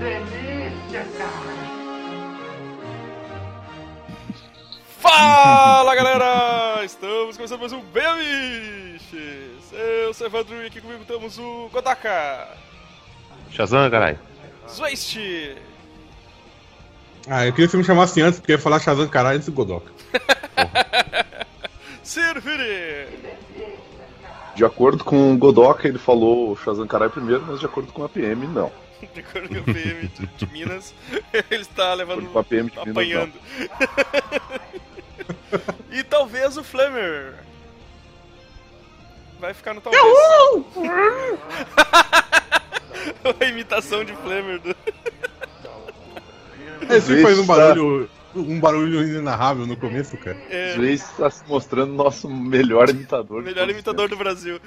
delícia, cara! Fala galera! Estamos começando mais um Bemiches! Eu sou o Evandro e aqui comigo temos o Godaka, Shazam, caralho. Zwist, Ah, eu queria que você me chamasse antes, porque eu ia falar Shazam caralho antes do Godoka. Sirfiri, De acordo com o Godoka, ele falou Shazam Karai primeiro, mas de acordo com a PM, não. De acordo com o PM de, de Minas, ele está levando. Com a PM de Minas, apanhando. e talvez o Flamer. Vai ficar no talvez. a imitação de Flamer do. Ele sempre faz um barulho, um barulho inenarrável no começo, cara. É, Às vezes está se mostrando nosso melhor imitador. Melhor imitador do Brasil.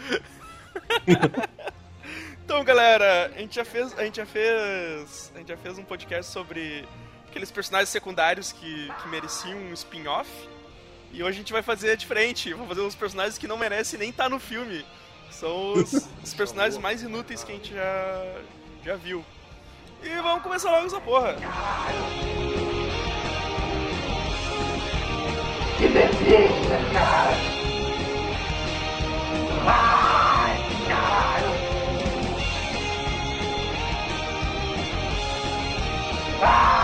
Então, galera, a gente já fez, a gente já fez, a gente já fez um podcast sobre aqueles personagens secundários que, que mereciam um spin-off. E hoje a gente vai fazer diferente, vamos fazer uns personagens que não merecem nem estar no filme. São os, os personagens mais inúteis que a gente já já viu. E vamos começar logo essa porra. Que delícia, cara! Ai, Ai!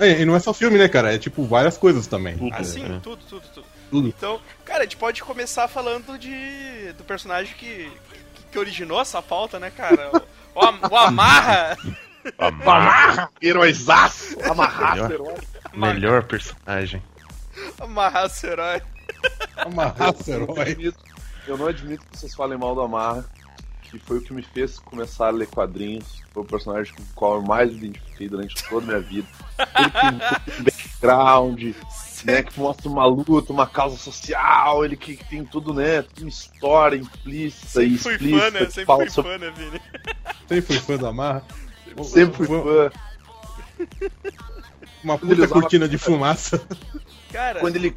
É, e não é só filme, né, cara? É tipo várias coisas também. Assim, É, tudo, tudo, tudo. tudo. Então, cara, a gente pode começar falando de do personagem que, que, que originou essa pauta, né, cara? O, o, o Amarra. Amarra! Heróizaço! Amarrar Melhor. herói. Melhor personagem. Amarrar esse herói. Não herói. Eu não admito que vocês falem mal do Amarra, que foi o que me fez começar a ler quadrinhos. Foi o personagem com o qual eu mais me identifiquei durante toda a minha vida. Ele tem um background, né, que mostra uma luta, uma causa social, ele que, que tem tudo, né, tudo uma história implícita e Sempre fui explícita. fã, né? Sempre fala fui sobre- fã, né, Vini? Sempre fui fã da Marra. Sempre fui fã. Uma puta usava- cortina de fumaça. Cara, quando ele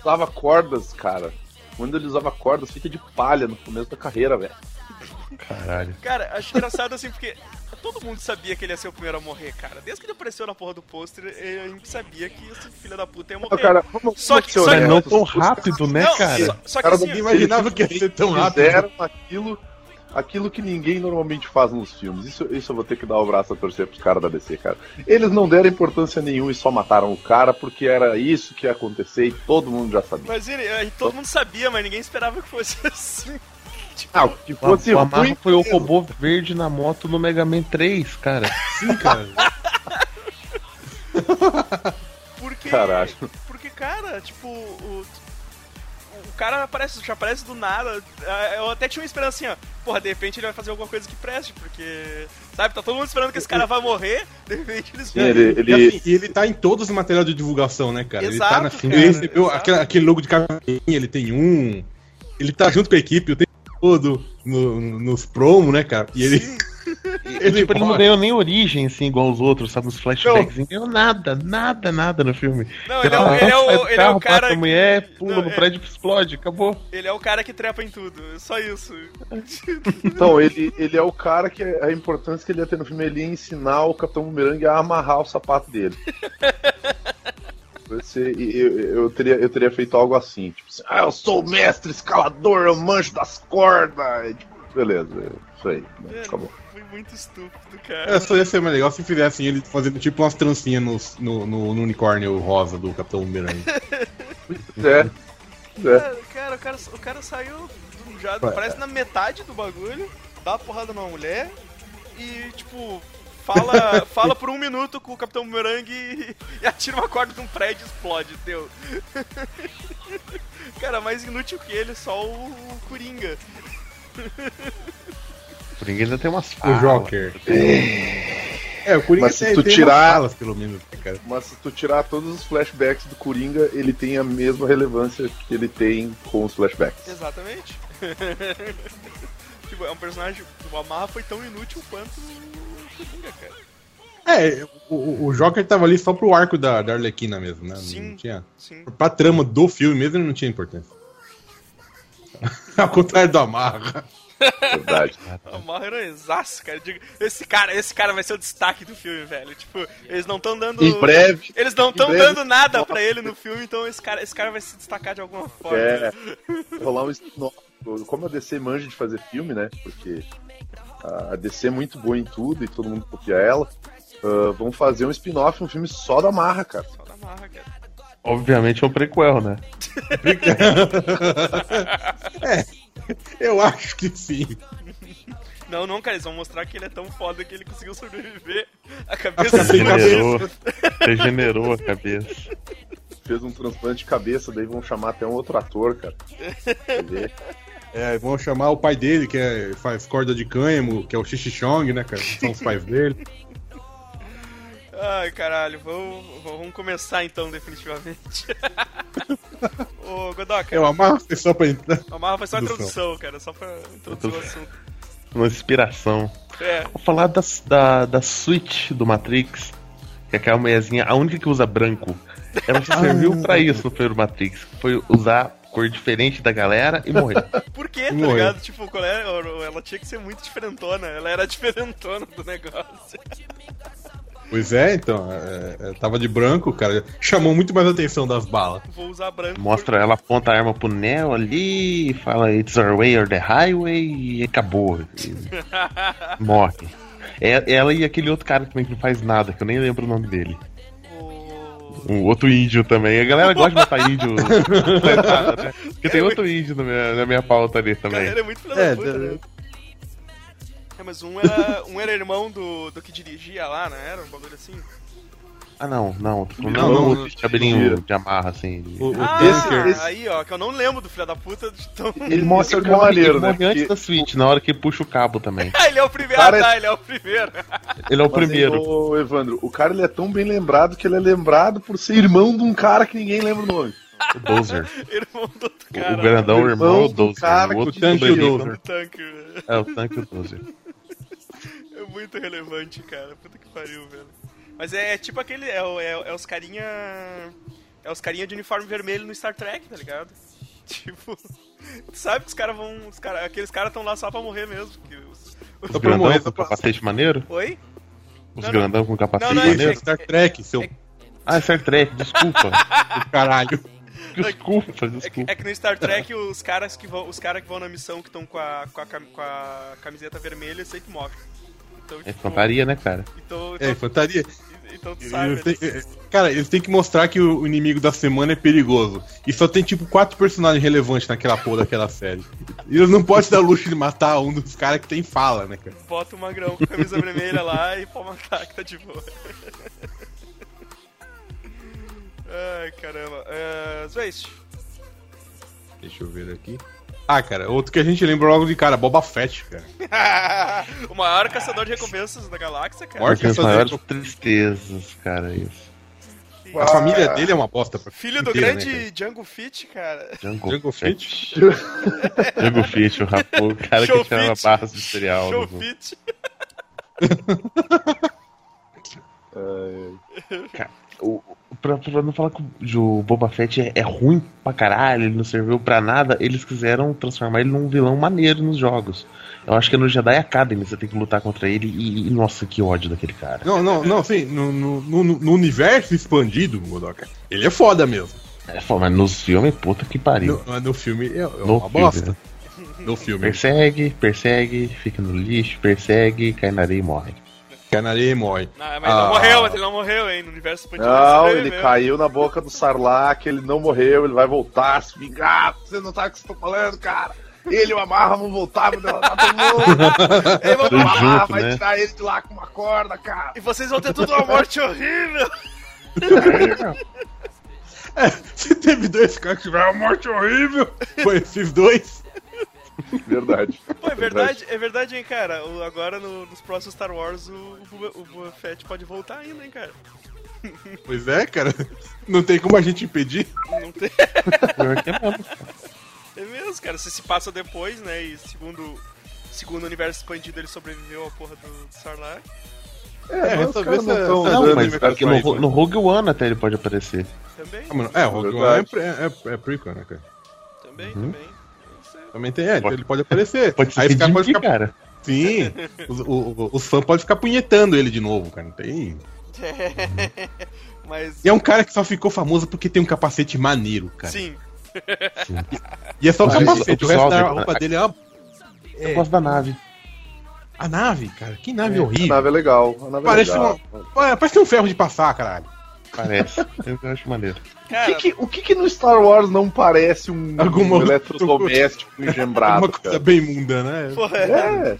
usava cordas, cara. Quando ele usava cordas, fica de palha no começo da carreira, velho. Caralho. cara, acho engraçado assim, porque todo mundo sabia que ele ia ser o primeiro a morrer, cara. Desde que ele apareceu na porra do pôster, a gente sabia que esse filho da puta ia morrer. Cara, vamos, Só que- só que- não tão rápido, né, Não, cara? Só, só que Cara, assim, Ninguém imaginava que ia ser tão rápido. fizeram aquilo, aquilo que ninguém normalmente faz nos filmes. Isso, isso eu vou ter que dar o braço a torcer pros caras da DC, cara. Eles não deram importância nenhuma e só mataram o cara porque era isso que ia acontecer e todo mundo já sabia. mas ele, gente- todo mundo sabia, mas ninguém esperava que fosse assim. Tipo, Ah, que fosse o Amarra ruim, foi o robô verde na moto no Mega Man 3, cara. Sim, cara. Porque. Caralho. Porque, cara, tipo, o. O cara aparece, já aparece do nada. Ah, Eu até tinha uma esperança assim, ó. Porra, de repente ele vai fazer alguma coisa que preste, porque. Sabe, tá todo mundo esperando que esse cara vai morrer, de repente eles Sim, ele, E, ele- assim, e ele tá em todos os materiais de divulgação, né, cara? ele tá Exato, na cara, Ele recebeu exato. aquele, aquele logo de camisinha, ele tem um. Ele tá junto com a equipe o tempo todo no- nos promos, né, cara? E ele. ele Tipo, ele não ganhou nem origem, assim, igual os outros, sabe? Nos flashbacks. Não ganhou nada, nada, nada no filme. Não, ele é o- ele é o- Sai do ele é o carro, cara a que- mulher, pula Não, no é- prédio e explode, acabou. Ele é o cara que trepa em tudo, só isso. Então, ele, ele é o cara que a importância que ele ia ter no filme ele ia ensinar o Capitão Boomerang a amarrar o sapato dele. Você, eu, eu, teria, eu teria feito algo assim, tipo assim, ah, eu sou o mestre escalador, eu manjo das cordas. E, tipo, beleza, isso aí, né, acabou. Foi muito estúpido, É, cara. só ia ser mais legal se fizessem ele fazendo tipo umas trancinhas nos- no, no, no unicórnio rosa do Capitão Boomerang. É, é. Cara, cara, o cara, o cara saiu do- já, parece na metade do bagulho, dá uma porrada numa mulher e, tipo, fala, fala por um minuto com o Capitão Boomerang e, e atira uma corda num prédio e explode, deu. Cara, mais inútil que ele, só o, o Coringa. Por ninguém ainda tem umas O falas. Joker. É, o Coringa Mas se tem, tu tem tirar- umas falas, pelo menos, né, cara. Mas se tu tirar todos os flashbacks do Coringa, ele tem a mesma relevância que ele tem com os flashbacks. Exatamente. tipo, é um personagem. O Amarra foi tão inútil quanto o Coringa, cara. É, o, o- Joker tava ali só pro arco da, da Arlequina mesmo, né? Sim. Não tinha. Sim. Pra trama do filme mesmo, ele não tinha importância. Ao contrário do Amarra. Verdade. O Amarra era exaço, cara. Digo, Esse cara, esse cara vai ser o destaque do filme, velho. Tipo, eles não estão dando. Em breve, Eles não estão dando nada pra ele no filme, então esse cara, esse cara vai se destacar de alguma forma. É, rolar um. Como a DC manja de fazer filme, né? Porque a DC é muito boa em tudo e todo mundo copia ela. ah, vão fazer um spin-off, um filme só da Marra, cara. Só da Amarra, cara. Obviamente é um prequel, né? Eu acho que sim. Não, não, cara, eles vão mostrar que ele é tão foda que ele conseguiu sobreviver a cabeça sem dele. Regenerou, regenerou a cabeça. Fez um transplante de cabeça, daí vão chamar até um outro ator, cara. Ver? É, vão chamar o pai dele, que é, faz corda de cânhamo, que é o Xixixong, né, cara? São os pais dele. Ai, caralho, vamos, vamos começar então, definitivamente. Ô, Godoka, Eu amarro foi só pra entrar. a Amarra foi só a Introdução. cara, só pra introduzir o assunto. Uma inspiração. É, Vou falar da, da, da Switch do Matrix, que é aquela mulherzinha, a única que usa branco. Ela serviu pra isso no primeiro Matrix. Foi usar cor diferente da galera e morrer. por quê, tá Morreu. ligado? Tipo, qual é? ela tinha que ser muito diferentona, ela era diferentona do negócio. Pois é, então. é, é, tava de branco, cara. Chamou muito mais a atenção das balas. Vou usar branco. Mostra ela, aponta a arma pro Neo ali, fala It's our way or the highway e acabou. E morre. É, ela e aquele outro cara também que não faz nada, que eu nem lembro o nome dele. Um outro índio também. A galera gosta de botar índio. sentado, né? Porque tem outro índio na minha, na minha pauta ali Cara, também. ele é muito filho É, da puta, né? É, mas um era, um era irmão do, do que dirigia lá, não era? Um bagulho assim. Ah, não, não. Não, Não, não, não, o cabelinho de amarra, assim. O, o Ah, esse- aí, ó, que eu não lembro do filho da puta. Então... Ele mostra é maneiro, ele né? morre antes da Switch, na hora que ele puxa o cabo também. Ah, ele é o primeiro. Cara, Ah, tá, ele é o primeiro. Ele é o Mas, primeiro. ô, Evandro, o cara ele é tão bem lembrado que ele é lembrado por ser irmão de um cara que ninguém lembra o nome. O Dozer. Irmão do outro O- cara. o grandão, o irmão, irmão o do Dozer. cara O outro que tanque, o sobrevive. Dozer. Tanque. né? É, o tanque e o Dozer. É muito relevante, cara. Puta que pariu, velho. Mas é, tipo aquele. É, é, é os carinha. É os carinha de uniforme vermelho no Star Trek, tá ligado? Tipo. Tu sabe que os caras vão. Os cara, aqueles caras estão lá só pra morrer mesmo. Que os... Os grandão morrer, com capacete maneiro? Oi? Os Não, grandão com capacete Não, não, é maneiro? Star Trek, seu Ah, Star Trek, desculpa. caralho. desculpa, É que, desculpa. é que no Star Trek os caras que vão, os cara que vão na missão que estão com a, com, a, com a camiseta vermelha sempre morrem. Então, É tipo, fantaria, né, cara? Então, É, então, infantaria. Então tu sabe. Eles têm- é, cara, eles têm que mostrar que o inimigo da semana é perigoso. E só tem tipo quatro personagens relevantes naquela porra daquela série. E eles não podem dar luxo de matar um dos caras que tem fala, né, cara? Bota o magrão com a camisa vermelha lá e pode matar que tá de boa. Ai, caramba. Uh, Zwist. Deixa eu ver aqui. Ah, cara, outro que a gente lembra logo de cara, Boba Fett, cara. o maior caçador de recompensas da galáxia, cara. Maior caçador de maiores tristezas, cara, isso. A família dele é uma bosta. pra- Filho do inteira, grande né? Django Fett, cara. Jungle, Jungle Fett. Jungle Fett, o rapô, o cara Show que chama Fit. barras de cereal. Show no- Fett. o, pra, pra não falar que o Boba Fett é, é ruim pra caralho, ele não serviu pra nada, eles quiseram transformar ele num vilão maneiro nos jogos. Eu acho que é no Jedi Academy você tem que lutar contra ele e, e, nossa, que ódio daquele cara. Não, não, não, sim, no, no, no- universo expandido, Godoka, ele é foda mesmo. É, foda, mas nos filmes, puta que pariu. No, no filme é, é No uma filme, bosta. né? No filme. Persegue, persegue, fica no lixo, persegue, cai na areia e morre. Canaria e morre. Não, mas ele não Ah. morreu, mas ele não morreu, hein? No universo expandido Não, ele caiu na boca do Sarlacc, ele não morreu, ele vai voltar, se vingar. Você não sabe o que você tá falando, cara. Ele e o Amarra vão voltar, vão derrotar todo mundo. Ele vai vai né? tirar ele de lá com uma corda, cara. E vocês vão ter tudo uma morte horrível. Se teve dois caras que tiveram uma morte horrível, foi esses dois. Verdade. Pô, é verdade, é verdade, hein, cara. O- agora no- nos próximos Star Wars o, o, o Boba Fett pode voltar ainda, hein, cara. Pois é, cara. Não tem como a gente impedir. Não tem. É mesmo. É mesmo, cara. Se se passa depois, né? E segundo, segundo o universo expandido ele sobreviveu à porra do Sarlacc. É, mas os essa caras vez não é- tão Não, mas aqui no, no Rogue One até ele pode aparecer. Também, Ah, mano, é, o Rogue One é, é, é prequel, né, cara? também, Uhum. também. É- Também tem, é, ele pode aparecer. Pode ser Aí redimir, ficar. cara. Sim. Os, o, o- os fãs podem ficar punhetando ele de novo, cara. Não tem. Mas. E é um cara que só ficou famoso porque tem um capacete maneiro, cara. Sim. E é só o Mas capacete, o o resto da roupa dele é uma. Eu gosto da nave. A nave, cara. Que nave A horrível. nave é legal. A nave Parece é legal. Pô, Parece um ferro de passar, caralho. Parece. Eu acho maneiro. O Cara, que, que- o que, que no Star Wars não parece um, Alguma- um eletrodoméstico engembrado, Uma coisa cara? bem mundana, né? porra, É,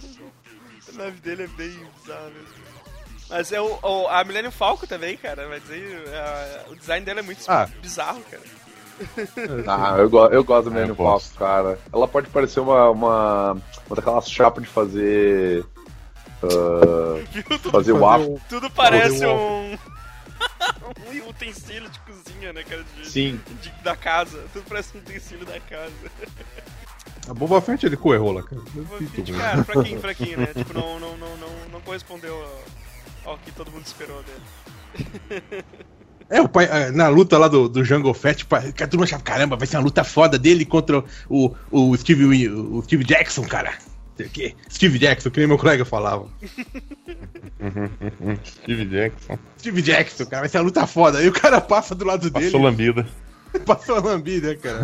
a nave dele é bem bizarra mesmo. Mas é o, o- a Millennium Falcon também, cara. Vai dizer, a- o design dela é muito Ah. bizarro, cara. Ah, eu, go eu gosto do Millennium. Falcon, cara. Ela pode parecer uma, uma, uma daquelas chapas de fazer. Tudo, fazer waffle. tudo parece um. Um utensílio de cozinha, né, cara? De, Sim. de- da casa. Tudo parece um utensílio da casa. A Boba Fett ele coerrola, cara. Sinto Fett, muito. cara, fraquinho, fraquinho, né? Tipo, não, não, não, não, não correspondeu ao, ao que todo mundo esperou dele. É, o pai, ah, na luta lá do, do Jungle Fett, que a turma achava, caramba, vai ser uma luta foda dele contra o, o, Steve, o Steve Jackson, cara. Sei o quê? Steve Jackson, que nem meu colega falava. Steve Jackson. Steve Jackson, cara, vai ser uma luta foda. Aí o cara passa do lado dele, Passou lambida. passou a lambida, cara.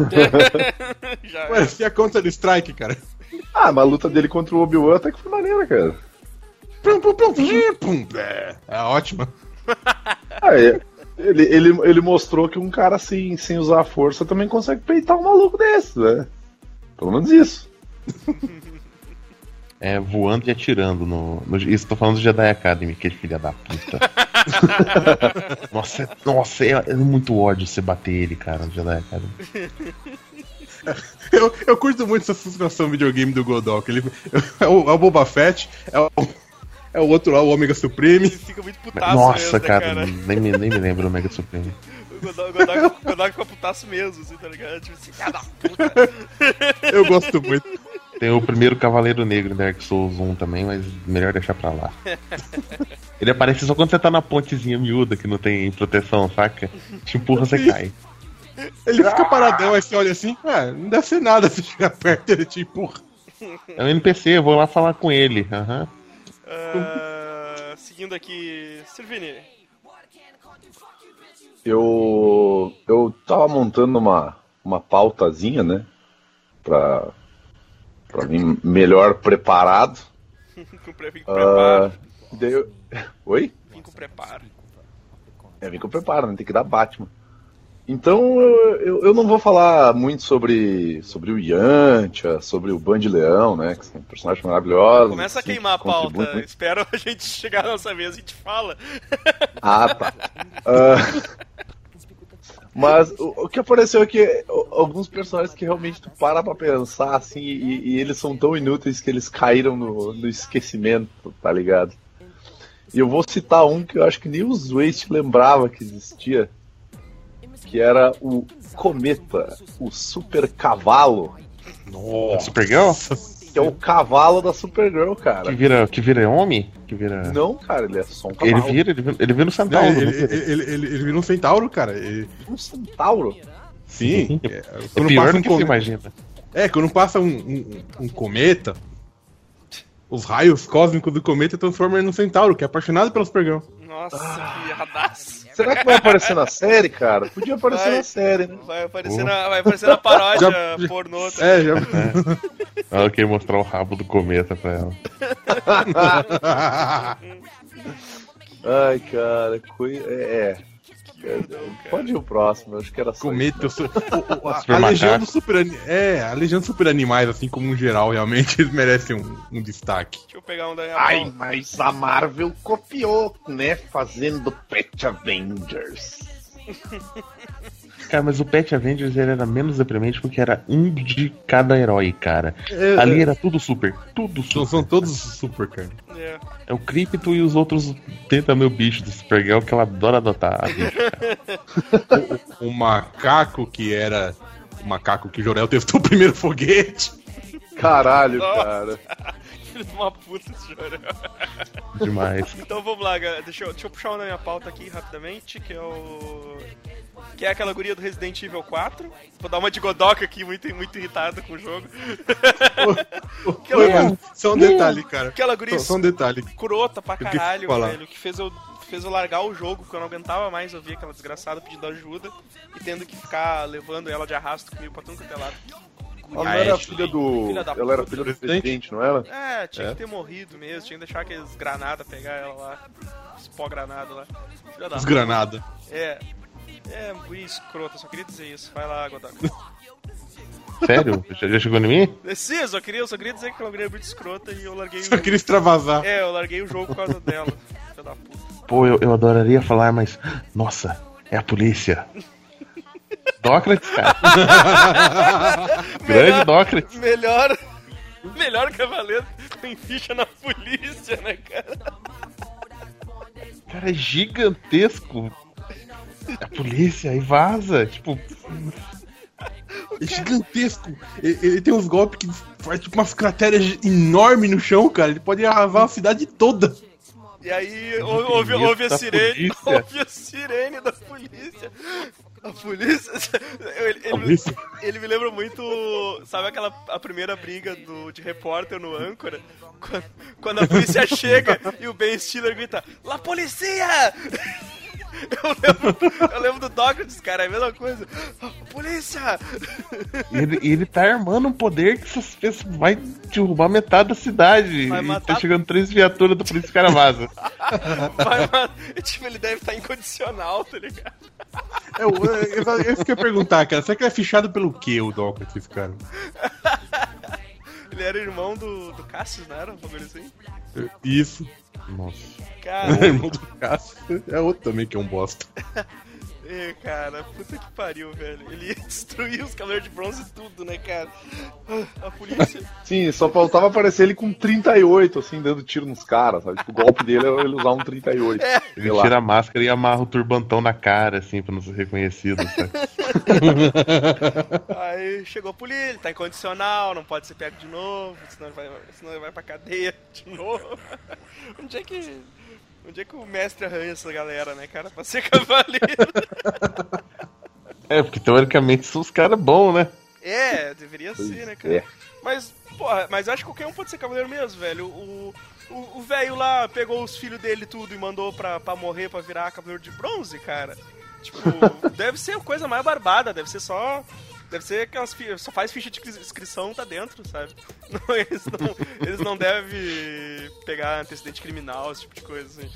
Já, Parecia contra do Strike, cara. Ah, mas a luta dele contra o Obi-Wan até que foi maneira, cara. Pum, pum, pum, pum, pum. É, é ótima. Ah, é. Ele, ele, ele mostrou que um cara sem, sem usar a força também consegue peitar um maluco desse, né? Pelo menos isso. É, voando e atirando no. no isso tô falando do Jedi Academy, que filha da puta. nossa, é, nossa, é, é muito ódio você bater ele, cara, no Jedi Academy. Eu, eu curto muito essa situação videogame do Godok. Ele, é, o, é o Boba Fett, é o, é o outro lá, o Omega Supreme. ele fica muito putaço Nossa, mesmo, né, cara, cara? Nem, me, nem me lembro do Mega Supreme. O Godok, fica putaço mesmo, assim, tá ligado? Tipo assim, filha da puta. Eu gosto muito. Tem o primeiro Cavaleiro Negro em Dark Souls 1 também, mas melhor deixar pra lá. Ele aparece só quando você tá na pontezinha miúda que não tem proteção, saca? Te empurra, você cai. Ele fica paradão, aí você olha assim, ah, não deve ser nada se chegar perto ele te empurra. É um NPC, eu vou lá falar com ele. Aham. Ah, seguindo aqui, Silvini. Eu. Eu tava montando uma, uma pautazinha, né? Pra. Pra mim melhor preparado. com pre- vim com preparo. Ah, daí eu... Oi? Vim com preparo. É, vem com preparo, né? Tem que dar Batman. Então eu, eu, não vou falar muito sobre, sobre o Yantia, sobre o Band Leão, né? Que são personagens maravilhosos. Começa a assim, queimar a pauta. muito. Espero a gente chegar na nossa vez e a gente fala. Ah, tá. Ah, mas o, o que apareceu é que o- alguns personagens que realmente tu para pra pensar, assim, e, e eles são tão inúteis que eles caíram no, no esquecimento, tá ligado? E eu vou citar um que eu acho que nem os Waste lembrava que existia, que era o Cometa, o super cavalo, É Supergirl? Que é o cavalo da Supergirl, Que cara. vira, que vira homem? Que vira. Não, cara, ele é só um Ele cavalo. vira, ele vira, ele vira um Não, centauro. ele, não ele, vira? ele, ele, ele vira um centauro, cara. Ele- Um centauro. sim. É É, É quando pior passa do um que você imagina. É, quando passa um, um, um cometa, os raios cósmicos do cometa transformam ele num centauro, que é apaixonado pela Supergirl. Nossa, que radaço. Será que vai aparecer na série, cara? Podia aparecer Vai. na série, né? Vai aparecer, na, vai aparecer na paródia Já- pornô. É, já. Ela quer mostrar o rabo do cometa pra ela. Ai, cara, coi... é. Pode ir o próximo, eu acho que era só. o- o- a, Super a legião dos super É, a legião dos super animais, assim como um geral, realmente, eles merecem um, um destaque. Deixa eu pegar um da minha Ai, mão. mas a Marvel copiou, né? Fazendo Pet Avengers. Cara, mas o Pet Avengers ele era menos deprimente porque era um de cada herói, cara. É, Ali é, era tudo super. Tudo são, super. são todos super, cara. É. É o Crypto e os outros 30 mil bichos do Supergirl que ela adora adotar. a bicho. O macaco que era o macaco que o Jorel testou o primeiro foguete. Caralho, Nossa. cara. Filho de uma puta esse. Demais. Então vamos lá, galera. Deixa eu, deixa eu puxar uma na minha pauta aqui rapidamente, que é o. Que é aquela guria do Resident Evil 4. Vou dar uma de Godoka aqui, muito, muito irritada com o jogo. Aquela- Oi, mano, só um detalhe, cara. Aquela guria Só, só um detalhe. escrota pra que caralho, velho. Que fez eu, fez eu largar o jogo, porque eu não aguentava mais ouvir aquela desgraçada pedindo ajuda e tendo que ficar levando ela de arrasto comigo pra tudo quanto é lado. Ela não era Ashley. filha do. Filha da Ela era filha do presidente, não era? É, tinha É. que ter morrido mesmo, tinha que deixar aqueles granada pegar ela lá. Os pó granada lá. Filha da Os granada. É. É, escrota, só queria dizer isso. Vai lá, Godoka. Sério? Já, já chegou em mim? Sim, eu só queria, eu só queria dizer que guria é muito escrota e eu larguei Só o... queria extravasar. É, eu larguei o jogo por causa dela. Filha da puta. Pô, eu, eu adoraria falar, mas. Nossa, é a polícia. Dócrates, cara. Grande Dócrates. Melhor. Melhor cavaleiro tem ficha na polícia, né, cara? Cara, é gigantesco. A polícia e vaza. Tipo, É gigantesco. Ele, ele tem uns golpes que faz tipo umas crateras enormes no chão, cara. Ele pode arrasar a cidade toda. E aí ou- ouve, ouve a sirene. polícia. Ouve a sirene da polícia. A polícia. Ele, ele- Polícia. ele me lembra muito. Sabe aquela a primeira briga do, de repórter no âncora? Quando, quando a polícia chega e o Ben Stiller grita: La policia! Eu lembro, eu lembro do Dócrates, cara, é a mesma coisa. "Ah, Polícia! ele, ele tá armando um poder que essas pessoas vai derrubar metade da cidade. Vai e matar- tá chegando três viaturas do polícia e o cara vaza. Vai. Tipo, ele deve estar incondicional, tá ligado? É, eu, eu, eu fiquei a perguntar, cara. Será que ele é fichado pelo quê, o Dócrates, cara? Ele era irmão do, do Cassius, não era? Um bagulho assim? Isso. Nossa. Cara, irmão do Cássio. É outro também que é um bosta. é, cara, puta que pariu, velho. Ele ia destruir os Cavaleiros de Bronze e tudo, né, cara? A polícia. Sim, só faltava aparecer ele com 38, assim, dando tiro nos caras, sabe? Tipo, o golpe dele era ele usar um 38. É. Ele lá. tira a máscara e amarra o turbantão na cara, assim, pra não ser reconhecido, sabe? Aí chegou a polícia, ele tá incondicional, não pode ser pego de novo, senão ele vai, senão ele vai pra cadeia de novo. Onde é que. Onde é que o mestre arranha essa galera, né, cara? Pra ser cavaleiro. É, porque teoricamente são os caras bons, né? É, deveria Pois ser, né, cara? é. Mas, porra, mas eu acho que qualquer um pode ser cavaleiro mesmo, velho. O o o velho lá pegou os filhos dele tudo e mandou pra, pra morrer pra virar cavaleiro de bronze, cara. Tipo, deve ser a coisa mais barbada, deve ser só. Deve ser aquelas só faz ficha de inscrição, tá dentro, sabe? Não, eles, não, eles não devem pegar antecedente criminal, esse tipo de coisa assim.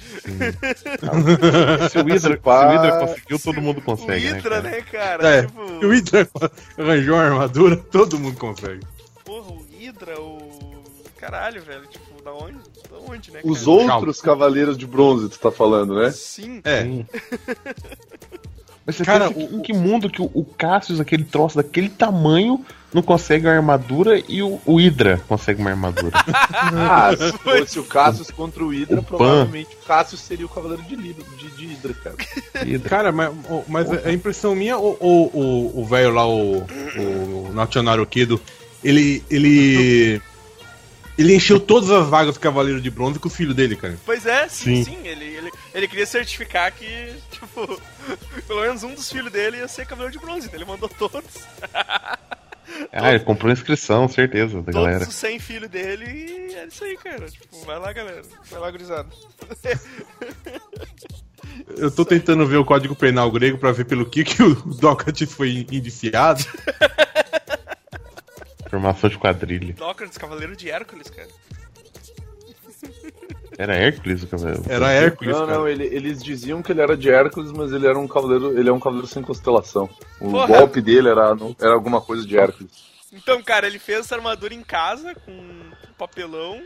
Se o Hydra, se o Hydra conseguiu, todo mundo consegue, o Hydra, né? né, cara? É, Tipo, o Hydra arranjou uma armadura, todo mundo consegue. porra, o Hydra, o. Caralho, velho, tipo, da onde? Da onde, né? Os cara? outros cavaleiros de bronze, tu tá falando, né? Sim. É, Sim. Mas você Cara, pensa que- o- em que mundo que o, o Cassius, aquele troço daquele tamanho, não consegue uma armadura e o, o Hydra consegue uma armadura? Ah, se fosse o Cassius contra o Hydra, O Pan. provavelmente o Cassius seria o cavaleiro de, Libra, de, de Hydra, cara. Hydra. cara, mas, mas a impressão minha, o velho lá, o, o Nationaro Kido, ele. ele. Ele encheu todas as vagas do Cavaleiro de Bronze com o filho dele, cara. Pois é, sim, sim. Sim. ele, ele, ele queria certificar que, tipo, pelo menos um dos filhos dele ia ser cavaleiro de bronze, então ele mandou todos. Ah, ele comprou inscrição, certeza, da Todos galera. os 100 filhos dele e é isso aí, cara. Tipo, vai lá, galera. Vai lá, gurizada. Eu tô tentando ver o código penal grego pra ver pelo que, que o Dócrates foi indiciado. Formação de quadrilha. Sócrates, cavaleiro de Hércules, cara. Era Hércules o cabelo. Era Hércules, Não, cara. não, ele- eles diziam que ele era de Hércules, mas ele era um cavaleiro, ele é um cavaleiro sem constelação. O Porra. golpe dele era, era alguma coisa de Hércules. Então, cara, ele fez essa armadura em casa com papelão.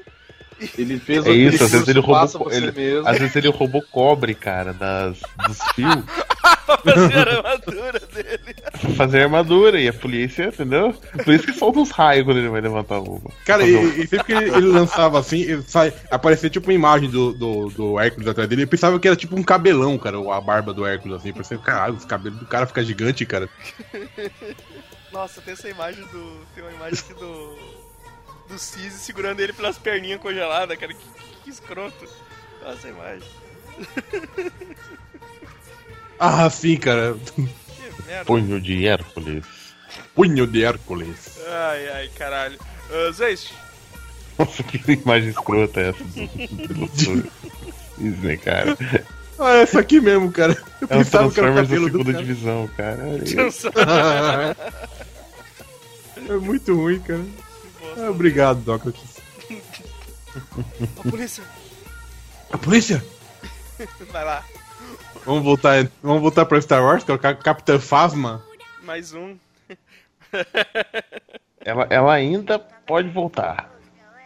Ele fez É isso, às vezes ele roubou. você Ele, mesmo. às vezes ele roubou cobre, cara, das, dos fios. pra fazer a armadura dele. pra fazer armadura e a polícia, entendeu? Por isso que solta uns raios quando ele vai levantar o. Cara, fazer e, e sempre que ele, ele lançava assim, ele sai, aparecia tipo uma imagem do, do, do Hércules atrás dele. Eu pensava que era tipo um cabelão, cara, a barba do Hércules, assim. Parecia, caralho, os cabelos do cara ficam gigantes, cara. Nossa, tem essa imagem do. Tem uma imagem aqui do. Do Cise segurando ele pelas perninhas congeladas, cara. Que, que, que escroto. Olha essa imagem. Ah, sim, cara. Que merda. Punho de Hércules. Punho de Hércules. Ai, ai, caralho. Uh, Zeist, Nossa, que imagem escrota é essa do, Disney, cara. Ah, é essa aqui mesmo, cara. Eu É um pensava que era o Transformers da cabelo do segunda cara. divisão, cara. É muito ruim, cara. Ah, obrigado, Sócrates. Ô, polícia, A polícia! vai lá. Vamos voltar, vamos voltar pra Star Wars, que é Capitã Phasma. Mais um. Ela, ela ainda pode voltar.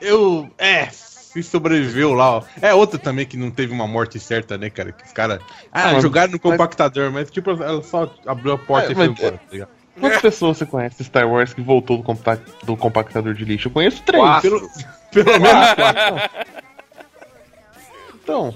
Eu. É, se sobreviveu lá, ó. É outra também que não teve uma morte certa, né, cara? Que os caras. Ah, Ah, mas- jogaram no compactador, mas tipo, ela só abriu a porta É, e foi mas- embora, tá ligado? Quantas pessoas você conhece de Star Wars que voltou do, compact, do compactador de lixo? Eu conheço três. Quatro. Pelo, pelo menos quatro. Então,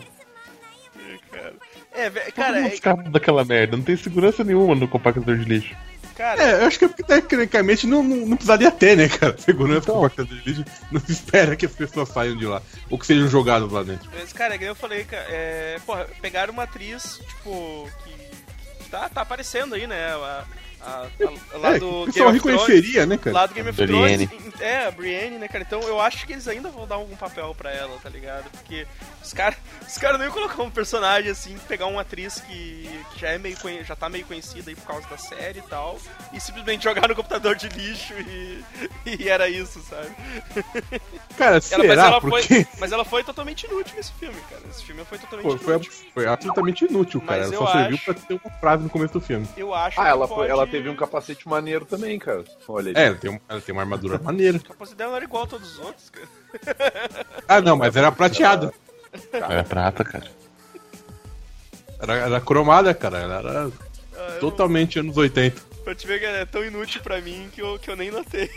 Cara, é, ve- todo cara, mundo é, escapa daquela merda. Não tem segurança nenhuma no compactador de lixo. cara, É, eu acho que é porque tecnicamente não, não, não precisaria ter, né, cara? Segurança Então. com compactador de lixo. Não se espera que as pessoas saiam de lá. Ou que sejam jogadas lá dentro. Mas, cara, que eu falei, cara, é, porra, pegaram uma atriz, tipo, que, que tá, tá aparecendo aí, né? A, a, a- lá É, do Game of Thrones. reconheceria, né, cara? Lá do Game of Brienne. Thrones. É, a Brienne, né, cara? Então eu acho que eles ainda vão dar algum papel pra ela, tá ligado? Porque os caras os cara não iam colocar um personagem assim, pegar uma atriz que, que já é meio já tá meio conhecida aí por causa da série e tal, e simplesmente jogar no computador de lixo e, e era isso, sabe? Cara, Ela- será? mas, ela Porque foi, mas ela foi totalmente inútil nesse filme, cara. Esse filme foi totalmente Pô, foi, inútil. foi absolutamente inútil, cara. Mas Ela só serviu acho- pra ter uma frase no começo do filme. Eu acho Ah, que ela, pode... foi- ela teve um capacete maneiro também, cara. Olha aí. É, ela tem, um- ela tem uma armadura maneira. O capacete dela não era igual a todos os outros, cara. Ah, não, mas era prateada. Era prata, cara. Era, era cromada, cara. Ela era Ah, totalmente anos 80. Pra te ver que é tão inútil pra mim que eu, que eu nem notei.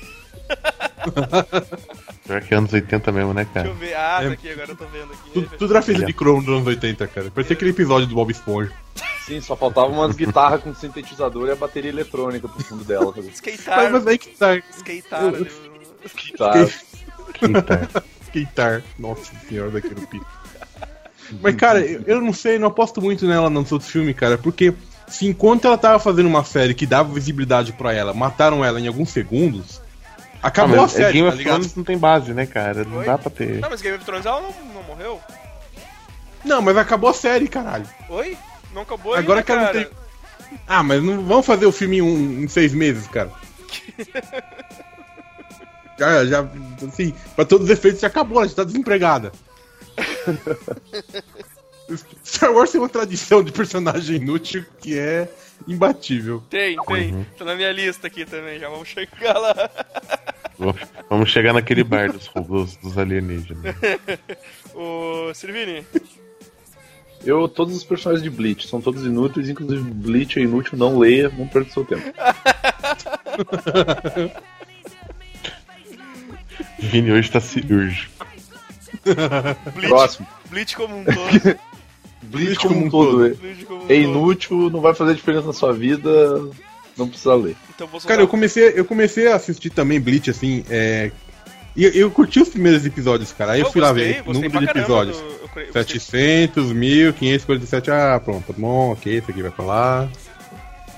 Pior que anos 80 mesmo, né, Deixa cara? eu ver. Ah, É. tá aqui, agora eu tô vendo aqui. Tudo, era feito de cromo dos anos 80, cara. Parecia aquele episódio do Bob Esponja. Sim, só faltava umas guitarras com sintetizador e a bateria eletrônica pro fundo dela. Tá? Skatar, Mas, mas aí que tá. skatar. eu-. Guitar. Nossa senhora daquele pico. Mas, cara, eu, eu não sei, não aposto muito nela nos outros filmes, cara, porque se enquanto ela tava fazendo uma série que dava visibilidade pra ela, mataram ela em alguns segundos, Ah, acabou a mas série, Game tá of ligado? Thrones não tem base, né, cara? Não Oi? dá pra ter. Não, mas Game of Thrones ela não, não morreu? Não, mas acabou a série, caralho. Oi? Não acabou Agora ainda, que ela não tem. Ah, mas não vamos fazer o filme em, um- em seis meses, cara. já, já, assim, pra todos os efeitos já acabou, ela já tá desempregada. Star Wars tem uma tradição de personagem inútil que é imbatível. Tem, tem. Uhum. Tá na minha lista aqui também, já vamos chegar lá. Vamos chegar naquele bar dos, dos, dos alienígenas. Ô, Sirvini, Eu, todos os personagens de Bleach são todos inúteis, inclusive Bleach é inútil, não leia, não perca seu tempo. Vini hoje tá cirúrgico. Bleach, Próximo. Bleach como um todo. Bleach como um todo é- Bleach como um é todo. inútil, não vai fazer diferença na sua vida, não precisa ler. Então vou Cara, eu comecei, eu comecei a assistir também Bleach, assim, é. E eu, eu curti os primeiros episódios, cara. Aí eu, fui lá ver o número de episódios. Do, eu, cre- eu gostei, 700, 1547, ah, pronto, tá bom, ok, esse aqui vai pra lá.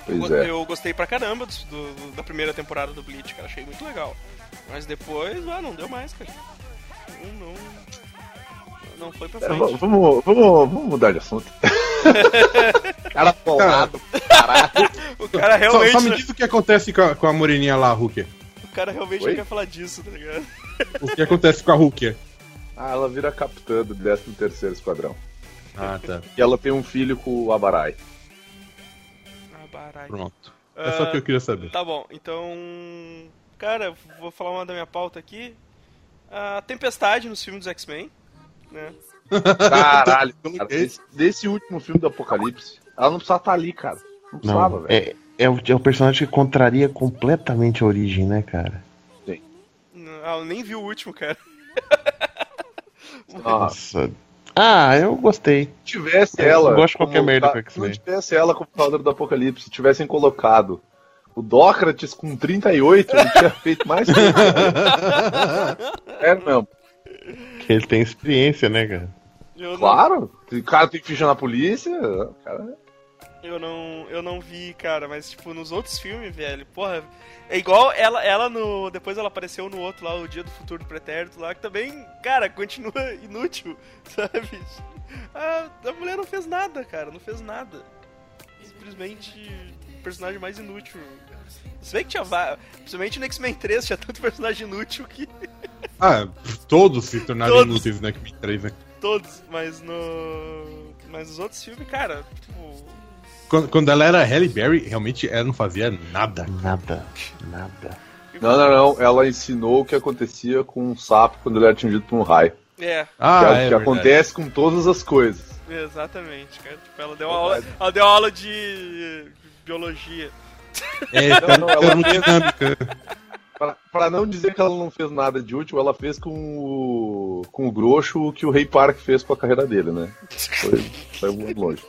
Pois eu, é. eu gostei pra caramba do, do- da primeira temporada do Bleach, cara. Achei muito legal. Mas depois, ah, não deu mais, cara. Não, não, não foi pra É, frente. va- vamos, vamos, vamos mudar de assunto. Cara polado, caralho. O cara Só, realmente, só me diz o que acontece com a, com a moreninha lá, a Hooker. o cara realmente Oi? não quer falar disso, tá ligado? O que acontece com a Hooker? Ah, ela vira capitã do 13 terceiro Esquadrão. Ah, tá. E ela tem um filho com o Abarai. Ah, baralho. Pronto. É só o que eu queria saber. Tá bom, então. Cara, vou falar uma da minha pauta aqui. A tempestade nos filmes dos X-Men. Né? Caralho, cara, Coloquei. desse, desse último filme do Apocalipse, ela não precisava estar ali, cara. Não precisava, Não, velho. é, É o, é o personagem que contraria completamente a origem, né, cara? Ah, eu nem vi o último, cara. Ah, Nossa. Ah, eu gostei. se tivesse Eu ela. gosto de qualquer como merda com. Se não tivesse ela como Cavaleiro do Apocalipse, se tivessem colocado o Dócrates com 38, ele tinha feito mais coisa. É mesmo. Que ele tem experiência, né, cara? Eu não- Claro. O cara tem ficha na polícia. o Cara... Eu não, eu não vi, cara, mas tipo, nos outros filmes, velho, porra, é igual ela, ela no. Depois ela apareceu no outro lá, o Dia do Futuro Pretérito lá, que também, cara, continua inútil, sabe? A, a mulher não fez nada, cara, não fez nada. Simplesmente o personagem mais inútil. Se bem que tinha. Principalmente no X-Men 3 tinha tanto personagem inútil que. Ah, todos se tornaram Todos. inúteis no X-Men 3, né? Todos, mas no. Mas nos outros filmes, cara, tipo. Quando, quando ela era Halle Berry, realmente ela não fazia nada. Nada. Nada. Não, não, não. Ela ensinou o que acontecia com um sapo quando ele era atingido por um raio. É, Ah, que é, é que verdade. acontece com todas as coisas. Exatamente, cara. Tipo, ela deu aula, ela deu aula de biologia. É, Não, não, ela. Pra, pra não dizer que ela não fez nada de útil, ela fez com o, com o Grosso o que o Rei Park fez com a carreira dele, né? Foi, foi muito longe.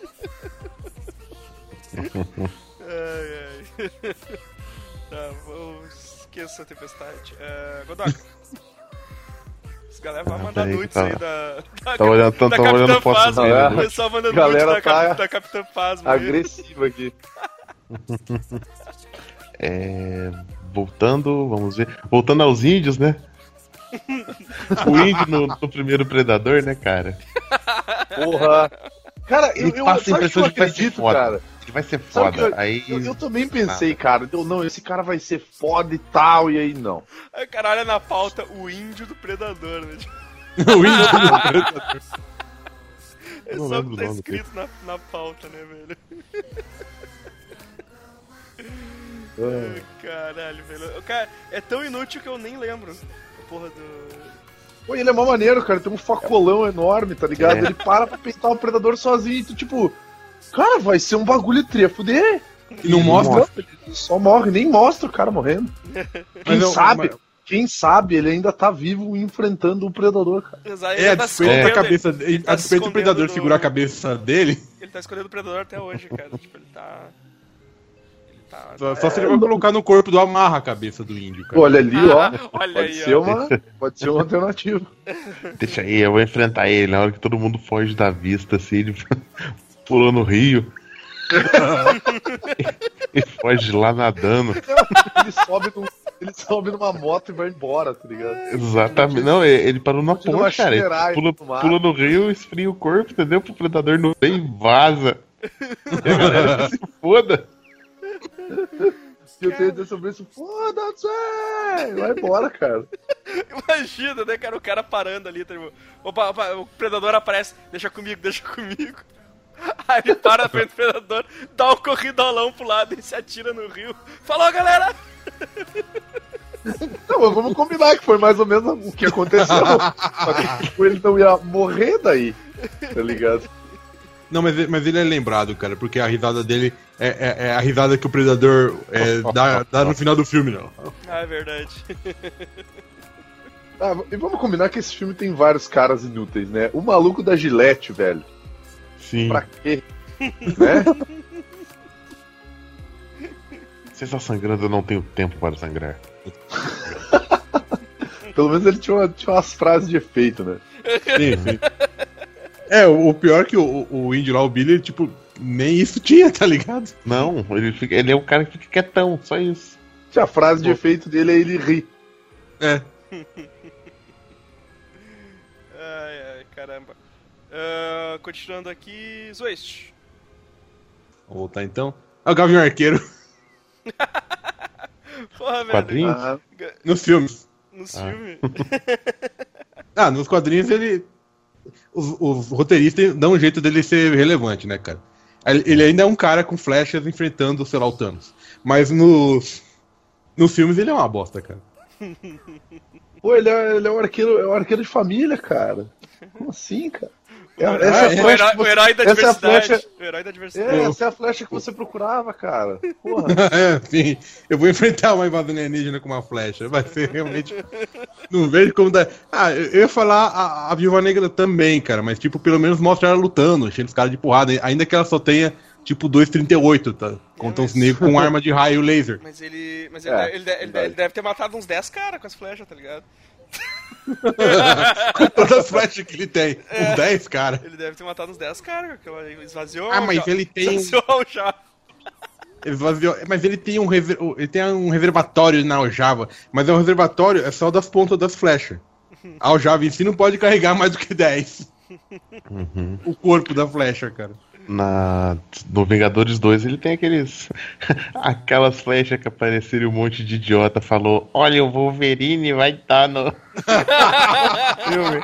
Ai, ai. tá, vou... esqueça a tempestade. É, Godoka. Essa galera vai Ah, mandar nudes tá. aí da. Da, Tá olhando, tá, da tá olhando Capitã dele. né? O pessoal mandando Galera nudes da, tá- da Capitã Phasma. aí. Agressivo aqui. É, voltando, vamos ver. Voltando aos índios, né? o índio no, no primeiro Predador, né, cara? Porra! Cara, eu, eu, passa a que impressão eu de que vai ser foda. cara? Ele vai ser foda. que eu- Aí. Eu, eu também pensei, cara, eu, não, esse cara vai ser foda e tal, e aí não. Aí, cara, olha na pauta o índio do Predador, né? O índio É Não só lembro o tá nome escrito na, na pauta, né, velho? Ai, Caralho, velho. Cara, é tão inútil que eu nem lembro. A porra do. Pô, ele é mó maneiro, cara. Tem um facolão enorme, tá ligado? É. Ele para pra peitar o predador sozinho e tu, tipo, cara, vai ser um bagulho a fuder. E não mostra. Ele só morre, nem mostra o cara morrendo. Quem Mas eu- sabe, mas- quem sabe ele ainda tá vivo enfrentando o predador, cara. Exato, É, a tá se despeito da cabeça, ele tá a despeito do predador do- segurar a cabeça dele, Ele tá escondendo o predador até hoje, cara. tipo, ele tá. Tá. só, só se ele vai colocar no corpo do amarra a cabeça do índio, cara. Olha ali, ó. Ah, olha Pode aí, ser, ó. uma, pode ser uma alternativa. Deixa aí, eu vou enfrentar ele na hora que todo mundo foge da vista, assim, ele pulou no rio. e foge lá nadando. Ele sobe, num- ele sobe numa moto e vai embora, tá ligado? Exatamente. Não, ele ele parou numa ponte, cara. Pula, pula no rio, esfria o corpo, entendeu? Pro predador não ver e vaza. E a galera se foda. E eu tenho a sobre isso, foda-se! Vai embora, cara. Imagina, né, cara? O cara parando ali, tá tipo, opa, opa, o predador aparece, deixa comigo, deixa comigo. Aí ele para na frente do predador, dá um corridolão pro lado e se atira no rio. Falou, galera! Não, mas vamos combinar que foi mais ou menos o que aconteceu. Só que tipo, ele não ia morrer daí, tá ligado? Não, mas, mas ele é lembrado, cara, porque a risada dele é, é- é a risada que o predador é, dá, dá no final do filme, não. Ah, é verdade. Ah, e vamos combinar que esse filme tem vários caras inúteis, né? O maluco da Gillette, velho. Sim. Pra quê? né? Você está sangrando, eu não tenho tempo para sangrar. Pelo menos ele tinha, uma- tinha umas frases de efeito, né? Sim, sim. É, o, o pior é que o, o índio lá, o Billy, ele, tipo, nem isso tinha, tá ligado? Não, ele, fica, ele é um cara que fica quietão, só isso. A frase de efeito dele, aí ele ri. É. Ai, ai, caramba. Ah, continuando aqui, Zwist. Vamos voltar então. Ah, o Gavião Arqueiro, Porra, velho. Quadrinhos? Nos filmes. Nos Ah. filmes. Ah, nos quadrinhos ele. Os, os roteiristas dão um jeito dele ser relevante, né, cara? Ele ele ainda é um cara com flechas enfrentando, sei lá, o Thanos. Mas nos. Nos filmes ele é uma bosta, cara. pô, ele é, ele é um arqueiro, é um arqueiro de família, cara. Como assim, cara? É- O essa é o flecha herói- que você- o herói da essa é a diversidade. flecha- O herói da É, diversidade. essa é a flecha que você procurava, cara. Porra. É, sim. Eu vou enfrentar uma invasão alienígena com uma flecha. Vai ser realmente. Não vejo como dá. Ah, eu ia falar a, a Viúva Negra também, cara. Mas, tipo, pelo menos mostra ela lutando, enchendo os caras de porrada. Ainda que ela só tenha, tipo, 2,38, tá? Contra os mas- negros com arma de raio laser. Mas ele. Mas ele, É, deve, ele, deve, ele deve ter matado uns 10 caras com as flechas, tá ligado? com todas as flechas que ele tem. Uns 10, cara. Ele deve ter matado uns 10 caras, esvaziou. Ah, mas já- ele tem- Esvaziou já. Esvaziou- Mas ele tem um reser- ele tem um reservatório na aljava. Mas é um reservatório é só das pontas das flechas. A aljava em si não pode carregar mais do que 10. O corpo da flecha, cara. Na, no Vingadores 2 ele tem aqueles. aquelas flechas que apareceram um monte de idiota falou: Olha, o Wolverine vai estar no. filme.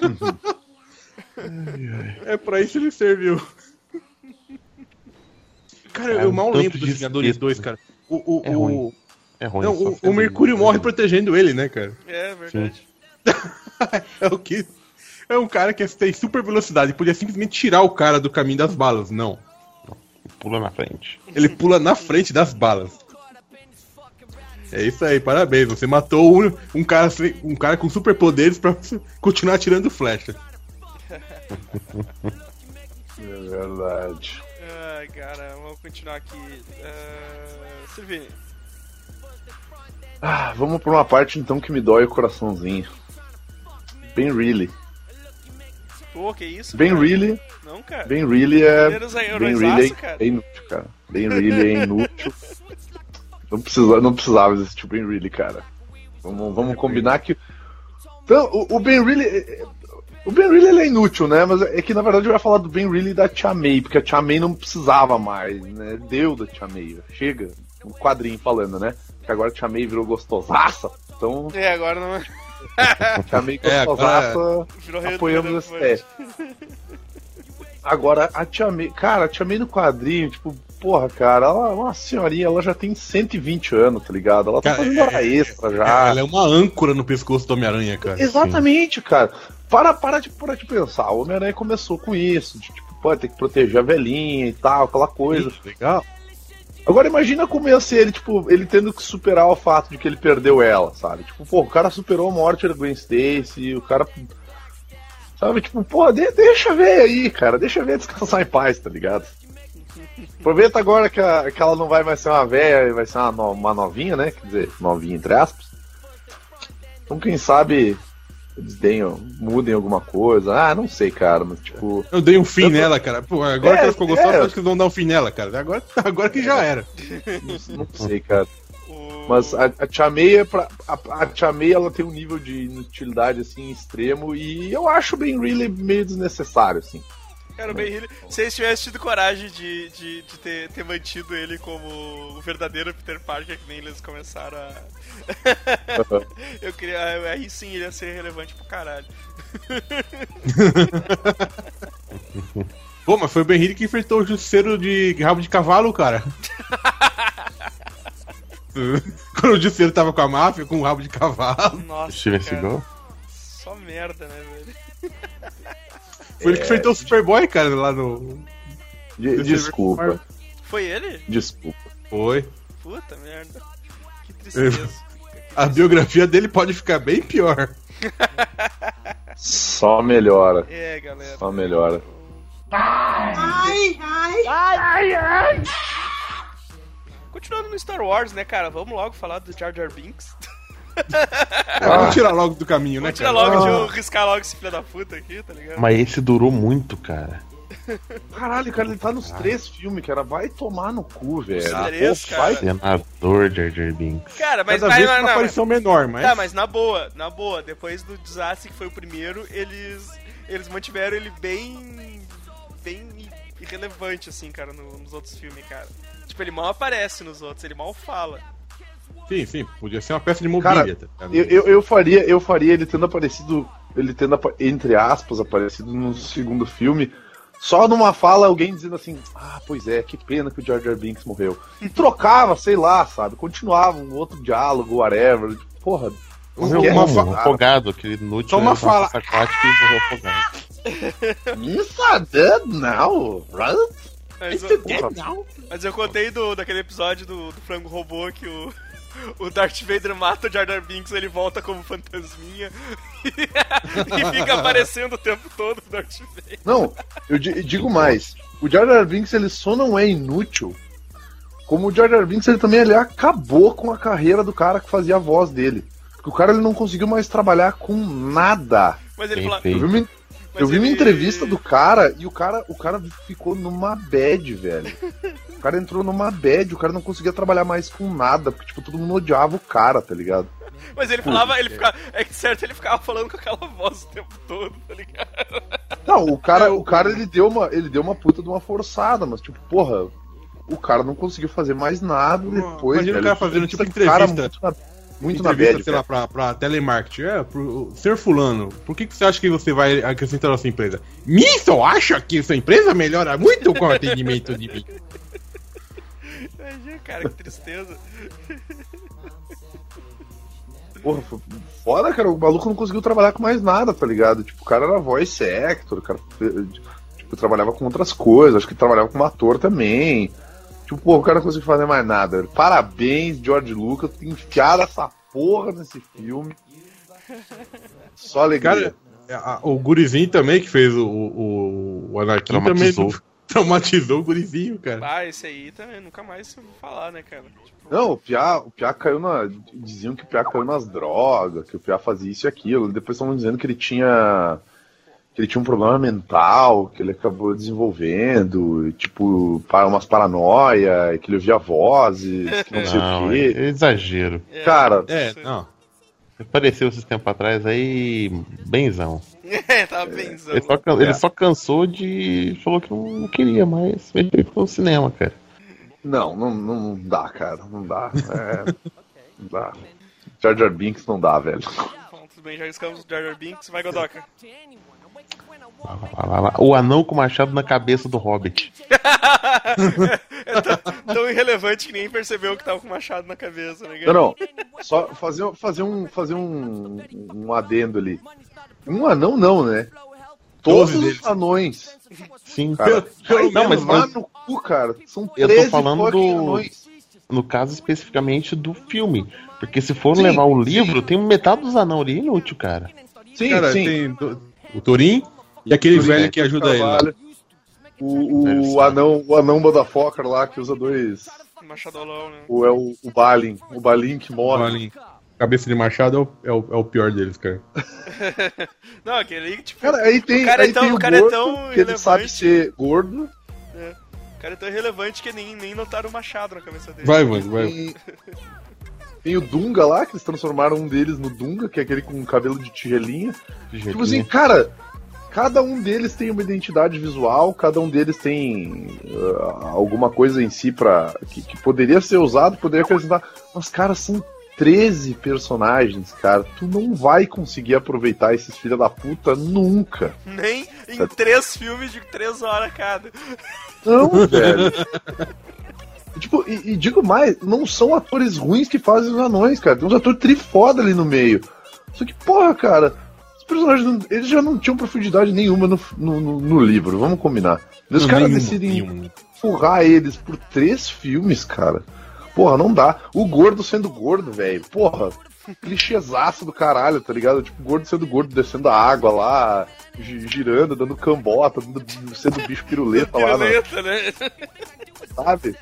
É pra isso ele serviu. Cara, eu Cara, mal lembro dos Vingadores texto. 2, cara. O, o, É o- ruim. É ruim. não, o, o Mercúrio morre protegendo ele, né, cara? É verdade. É o que. É um cara que tem super velocidade. Podia simplesmente tirar o cara do caminho das balas. Não. Pula na frente. Ele pula na frente das balas. É isso aí, parabéns. Você matou um, um cara, um cara com superpoderes pra continuar tirando flecha. É verdade. Ai, cara, vamos continuar aqui. Uh, Silvini. Ah, vamos pra uma parte então que me dói o coraçãozinho. Ben Really. Pô, que isso? Ben? Really, Não, cara. Ben Really é. Heróis- Ben heróisaço, Really cara. é inútil, cara. Ben Really é inútil. Não, precisa, não precisava existir o Ben Really, cara. Vamos, vamos combinar que. Então, o, o Ben Really. é- é- O Ben Really ele é inútil, né? Mas é que na verdade eu ia falar do Ben Really e da Tia May, porque a Tia May não precisava mais, né? Deu da Tia May. Chega, um quadrinho falando, né? Que agora a Tia May virou gostosaça. Então, É, agora não. a Tia May É, agora- gostosaça. Virou rei do Apoiamos Telefone. esse Agora, a Tia May, cara, a Tia May no quadrinho, tipo, porra, cara, ela é uma senhorinha, ela já tem 120 anos, tá ligado? Ela tá Cara, fazendo é- hora extra já. Ela é uma âncora no pescoço do Homem-Aranha, cara. Exatamente, cara. Para, para, de, para de pensar. O Homem-Aranha começou com isso, de, tipo, pô, tem que proteger a velhinha e tal, aquela coisa. Legal. Agora imagina como ia ser ele, tipo, ele tendo que superar o fato de que ele perdeu ela, sabe? Tipo, pô, o cara superou a morte da Gwen Stacy, o cara. Sabe, tipo, pô, de- deixa ver aí, cara, deixa ver descansar em paz, tá ligado? Aproveita agora que, a- que ela não vai mais ser uma velha, vai ser uma, uma novinha, né? Quer dizer, novinha entre aspas. Então quem sabe eles deem, mudem alguma coisa. Ah, não sei, cara, mas tipo. Eu dei um fim Eu nela, cara. Pô, agora É, que ela ficou gostosa, é. acho que eles vão dar um fim nela, cara. Agora, agora que já era. Não sei, cara. Mas a, a Tia May é pra. A, a Tia May, ela tem um nível de inutilidade assim extremo e eu acho bem really meio desnecessário, assim. Cara, o Ben Hill, se eles tivessem tido coragem de, de, de ter, ter mantido ele como o verdadeiro Peter Parker, que nem eles começaram a. Eu queria. Aí sim ele ia ser relevante pro caralho. Pô, mas foi o Ben Hill que enfrentou o justiceiro de rabo de cavalo, cara. Quando o justiceiro tava com a máfia, com o rabo de cavalo. Nossa. Steven Seagal? Só merda, né, velho? Foi ele que enfrentou o Superboy, cara, lá no. De- desculpa, Foi ele? desculpa. Foi. Puta merda. Que tristeza. A biografia dele pode ficar bem pior. Só melhora. É, galera. Só melhora. Continuando no Star Wars, né, cara? Vamos logo falar do Jar Jar Binks. Vamos tirar logo do caminho, né, Vamos tirar cara? logo de eu riscar logo esse filho da puta aqui, tá ligado? Mas esse durou muito, cara. Caralho, cara, ele tá nos três filmes, cara. Vai tomar no cu, velho. três, Pô, cara. Senador Jar Jar Binks. Cara, mas, Cada mas, vez mas- uma não, aparição menor, mas. Tá, mas na boa, na boa, depois do desastre que foi o primeiro, eles eles mantiveram ele bem bem irrelevante assim, cara, no- nos outros filmes, cara. Tipo, ele mal aparece nos outros, ele mal fala. Sim, sim, podia ser uma peça de mobília. Cara, tá? Eu, eu, eu faria, eu faria ele tendo aparecido, ele tendo, entre aspas, aparecido no segundo filme, só numa fala alguém dizendo assim, ah, pois é, que pena que o Jar Jar Binks morreu. E trocava, sei lá, sabe, continuava um outro diálogo, whatever, porra, Morreu Que é? Uma fa- afogado, aquele inútil. Só uma fala. e morreu afogado. Miss are dead now, right? Mas It's eu, dead now. mas eu contei do, daquele episódio do, do frango robô que o, o Darth Vader mata o Jar Jar Binks, ele volta como fantasminha e fica aparecendo o tempo todo o Darth Vader. Não, eu di- digo mais. O Jar Jar Binks ele só não é inútil, como o Jar Jar Binks ele também ele acabou com a carreira do cara que fazia a voz dele. Porque o cara ele não conseguiu mais trabalhar com nada. Mas ele fala. feito. Eu vi uma, mas eu vi uma ele- entrevista do cara e o cara, o cara ficou numa bad, velho. O cara entrou numa bad, o cara não conseguia trabalhar mais com nada, porque tipo, todo mundo odiava o cara, tá ligado? Mas ele falava, ele ficava. É que certo, ele ficava falando com aquela voz o tempo todo, tá ligado? Não, o cara, o cara ele deu uma, ele deu uma puta de uma forçada, mas tipo, porra, o cara não conseguiu fazer mais nada depois. Imagina o velho. cara fazendo, tipo, Esse cara entrevista. Muito na, bad, sei lá, pra, pra telemarketing. É, pro, ser fulano, por que, que você acha que você vai acrescentar na sua empresa? Só acha que sua empresa melhora muito com o atendimento de mim. Imagina, cara, que tristeza. Porra, foda, cara. O maluco não conseguiu trabalhar com mais nada, tá ligado? Tipo, o cara era voice actor, o cara tipo, trabalhava com outras coisas, acho que trabalhava como ator também. Tipo, porra, o cara não conseguiu fazer mais nada. velho. Parabéns, George Lucas, por ter enfiado essa porra nesse filme. Só alegria. Cara, a- o gurizinho também, que fez o, o, o Anakin, Traumatizou. também traumatizou o gurizinho, cara. Ah, esse aí também nunca mais se ouviu falar, né, cara? Tipo, Não, o Piá, o Piá caiu na. Diziam que o Piá caiu nas drogas, que o Piá fazia isso e aquilo. Depois estavam dizendo que ele tinha. Que ele tinha um problema mental, que ele acabou desenvolvendo, e, tipo, para umas paranoia, que ele ouvia vozes, que não sei Não, o é, quê. é exagero. é, Cara, É, não. Apareceu esses tempos atrás aí, benzão. É, tava benzão. Ele só, can- ele só cansou de. falou que não queria mais mexer com o cinema, cara. não, não, não dá, cara, não dá. É, não dá. Jar Jar Binks não dá, velho. Bom, tudo bem, já escamos Jar Jar Binks, vai Godoka. Lá, lá, lá, lá. O anão com o machado na cabeça do Hobbit. É tão, tão irrelevante que ninguém percebeu que tava com o machado na cabeça, né, Não, não. Só fazer, fazer, um, fazer um, um adendo ali. Um anão não, né? Todos os anões. Sim. Cara, Pelo Não, mas Vai eu- no cu, cara. São Eu tô 13 falando do- anões. No caso especificamente do filme. Porque se for Sim, levar o sim. livro, tem metade dos anão ali inútil, cara. Sim, Cara, sim. tem do- o Turim e aquele velho que ajuda ele. Carvalho. O, o, ser. anão, o anão motherfucker lá que usa dois. Machadolão, né? O, é o, o Balin. O Balin que morre. Balin. Cabeça de machado é o, é o, é o pior deles, cara. Não, aquele, tipo, Cara, aí tem, O cara é aí tão- tem o cara é gordo, tão que ele sabe ser gordo. o cara é tão irrelevante que nem, nem notaram o machado na cabeça dele. Vai, mano, vai. Tem, tem o Dunga lá, que eles transformaram um deles no Dunga, que é aquele com cabelo de tigelinha. Tipo assim, cara, cada um deles tem uma identidade visual, cada um deles tem uh, alguma coisa em si para que, que poderia ser usado, poderia acrescentar. Mas, cara, são 13 personagens, cara. Tu não vai conseguir aproveitar esses filha da puta nunca. Nem em três filmes de três horas cada. Não, velho. Tipo, e, e digo mais, não são atores ruins que fazem os anões, cara. Tem uns atores trifoda ali no meio. Só que, porra, cara, os personagens não- eles já não tinham profundidade nenhuma no, no, no- livro, vamos combinar. E os caras decidem nenhuma. empurrar eles por três filmes, cara. Porra, não dá. O gordo sendo gordo, velho. Porra, clichêzaço do caralho, tá ligado? Tipo, o gordo sendo gordo, descendo a água lá, gi- girando, dando cambota, sendo bicho piruleta lá, na, Piruleta, né? sabe?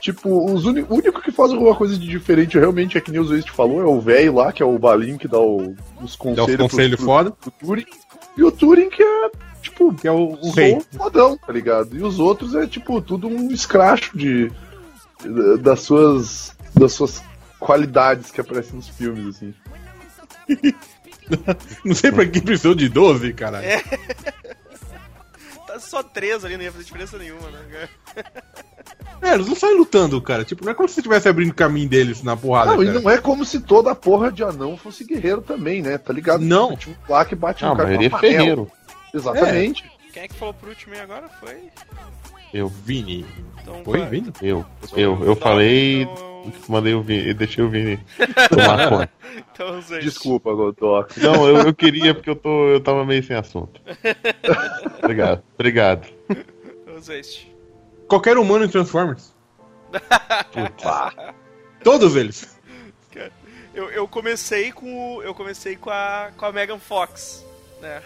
Tipo, os uni- o único que faz alguma coisa de diferente realmente é que nem o Zwist falou, é o velho lá, que é o Balim que dá o- os Dá conselhos os pro- conselhos pro- foda, pro Turing. E o Turing que é, tipo, que é o, o rei. fodão, tá ligado? E os outros é, tipo, tudo um escracho de, das suas das suas qualidades que aparecem nos filmes, assim. Não sei pra que precisou de 12, caralho. Tá só três ali, não ia fazer diferença nenhuma, né? É, eles não saem lutando, cara. Tipo, não é como se estivesse abrindo caminho deles na porrada, Não, e cara. não é como se toda a porra de anão fosse guerreiro também, né? Tá ligado? Não. Tinha um lá que bate Ah, no a cara maioria é ferreiro. Exatamente. Quem é que falou por último aí agora? Foi. Eu, Vini. Então, Foi, vai. Vini? eu, eu, eu falei Então, Então. Mandei o Vini, deixei o Vini tomar conta. Então, gente. Desculpa, Godoc. Não, eu, eu queria porque eu, tô, eu tava meio sem assunto. Obrigado, obrigado. Então, gente. Qualquer humano em Transformers. Putz. Todos eles. Eu, eu comecei com eu comecei com a com a Megan Fox, né?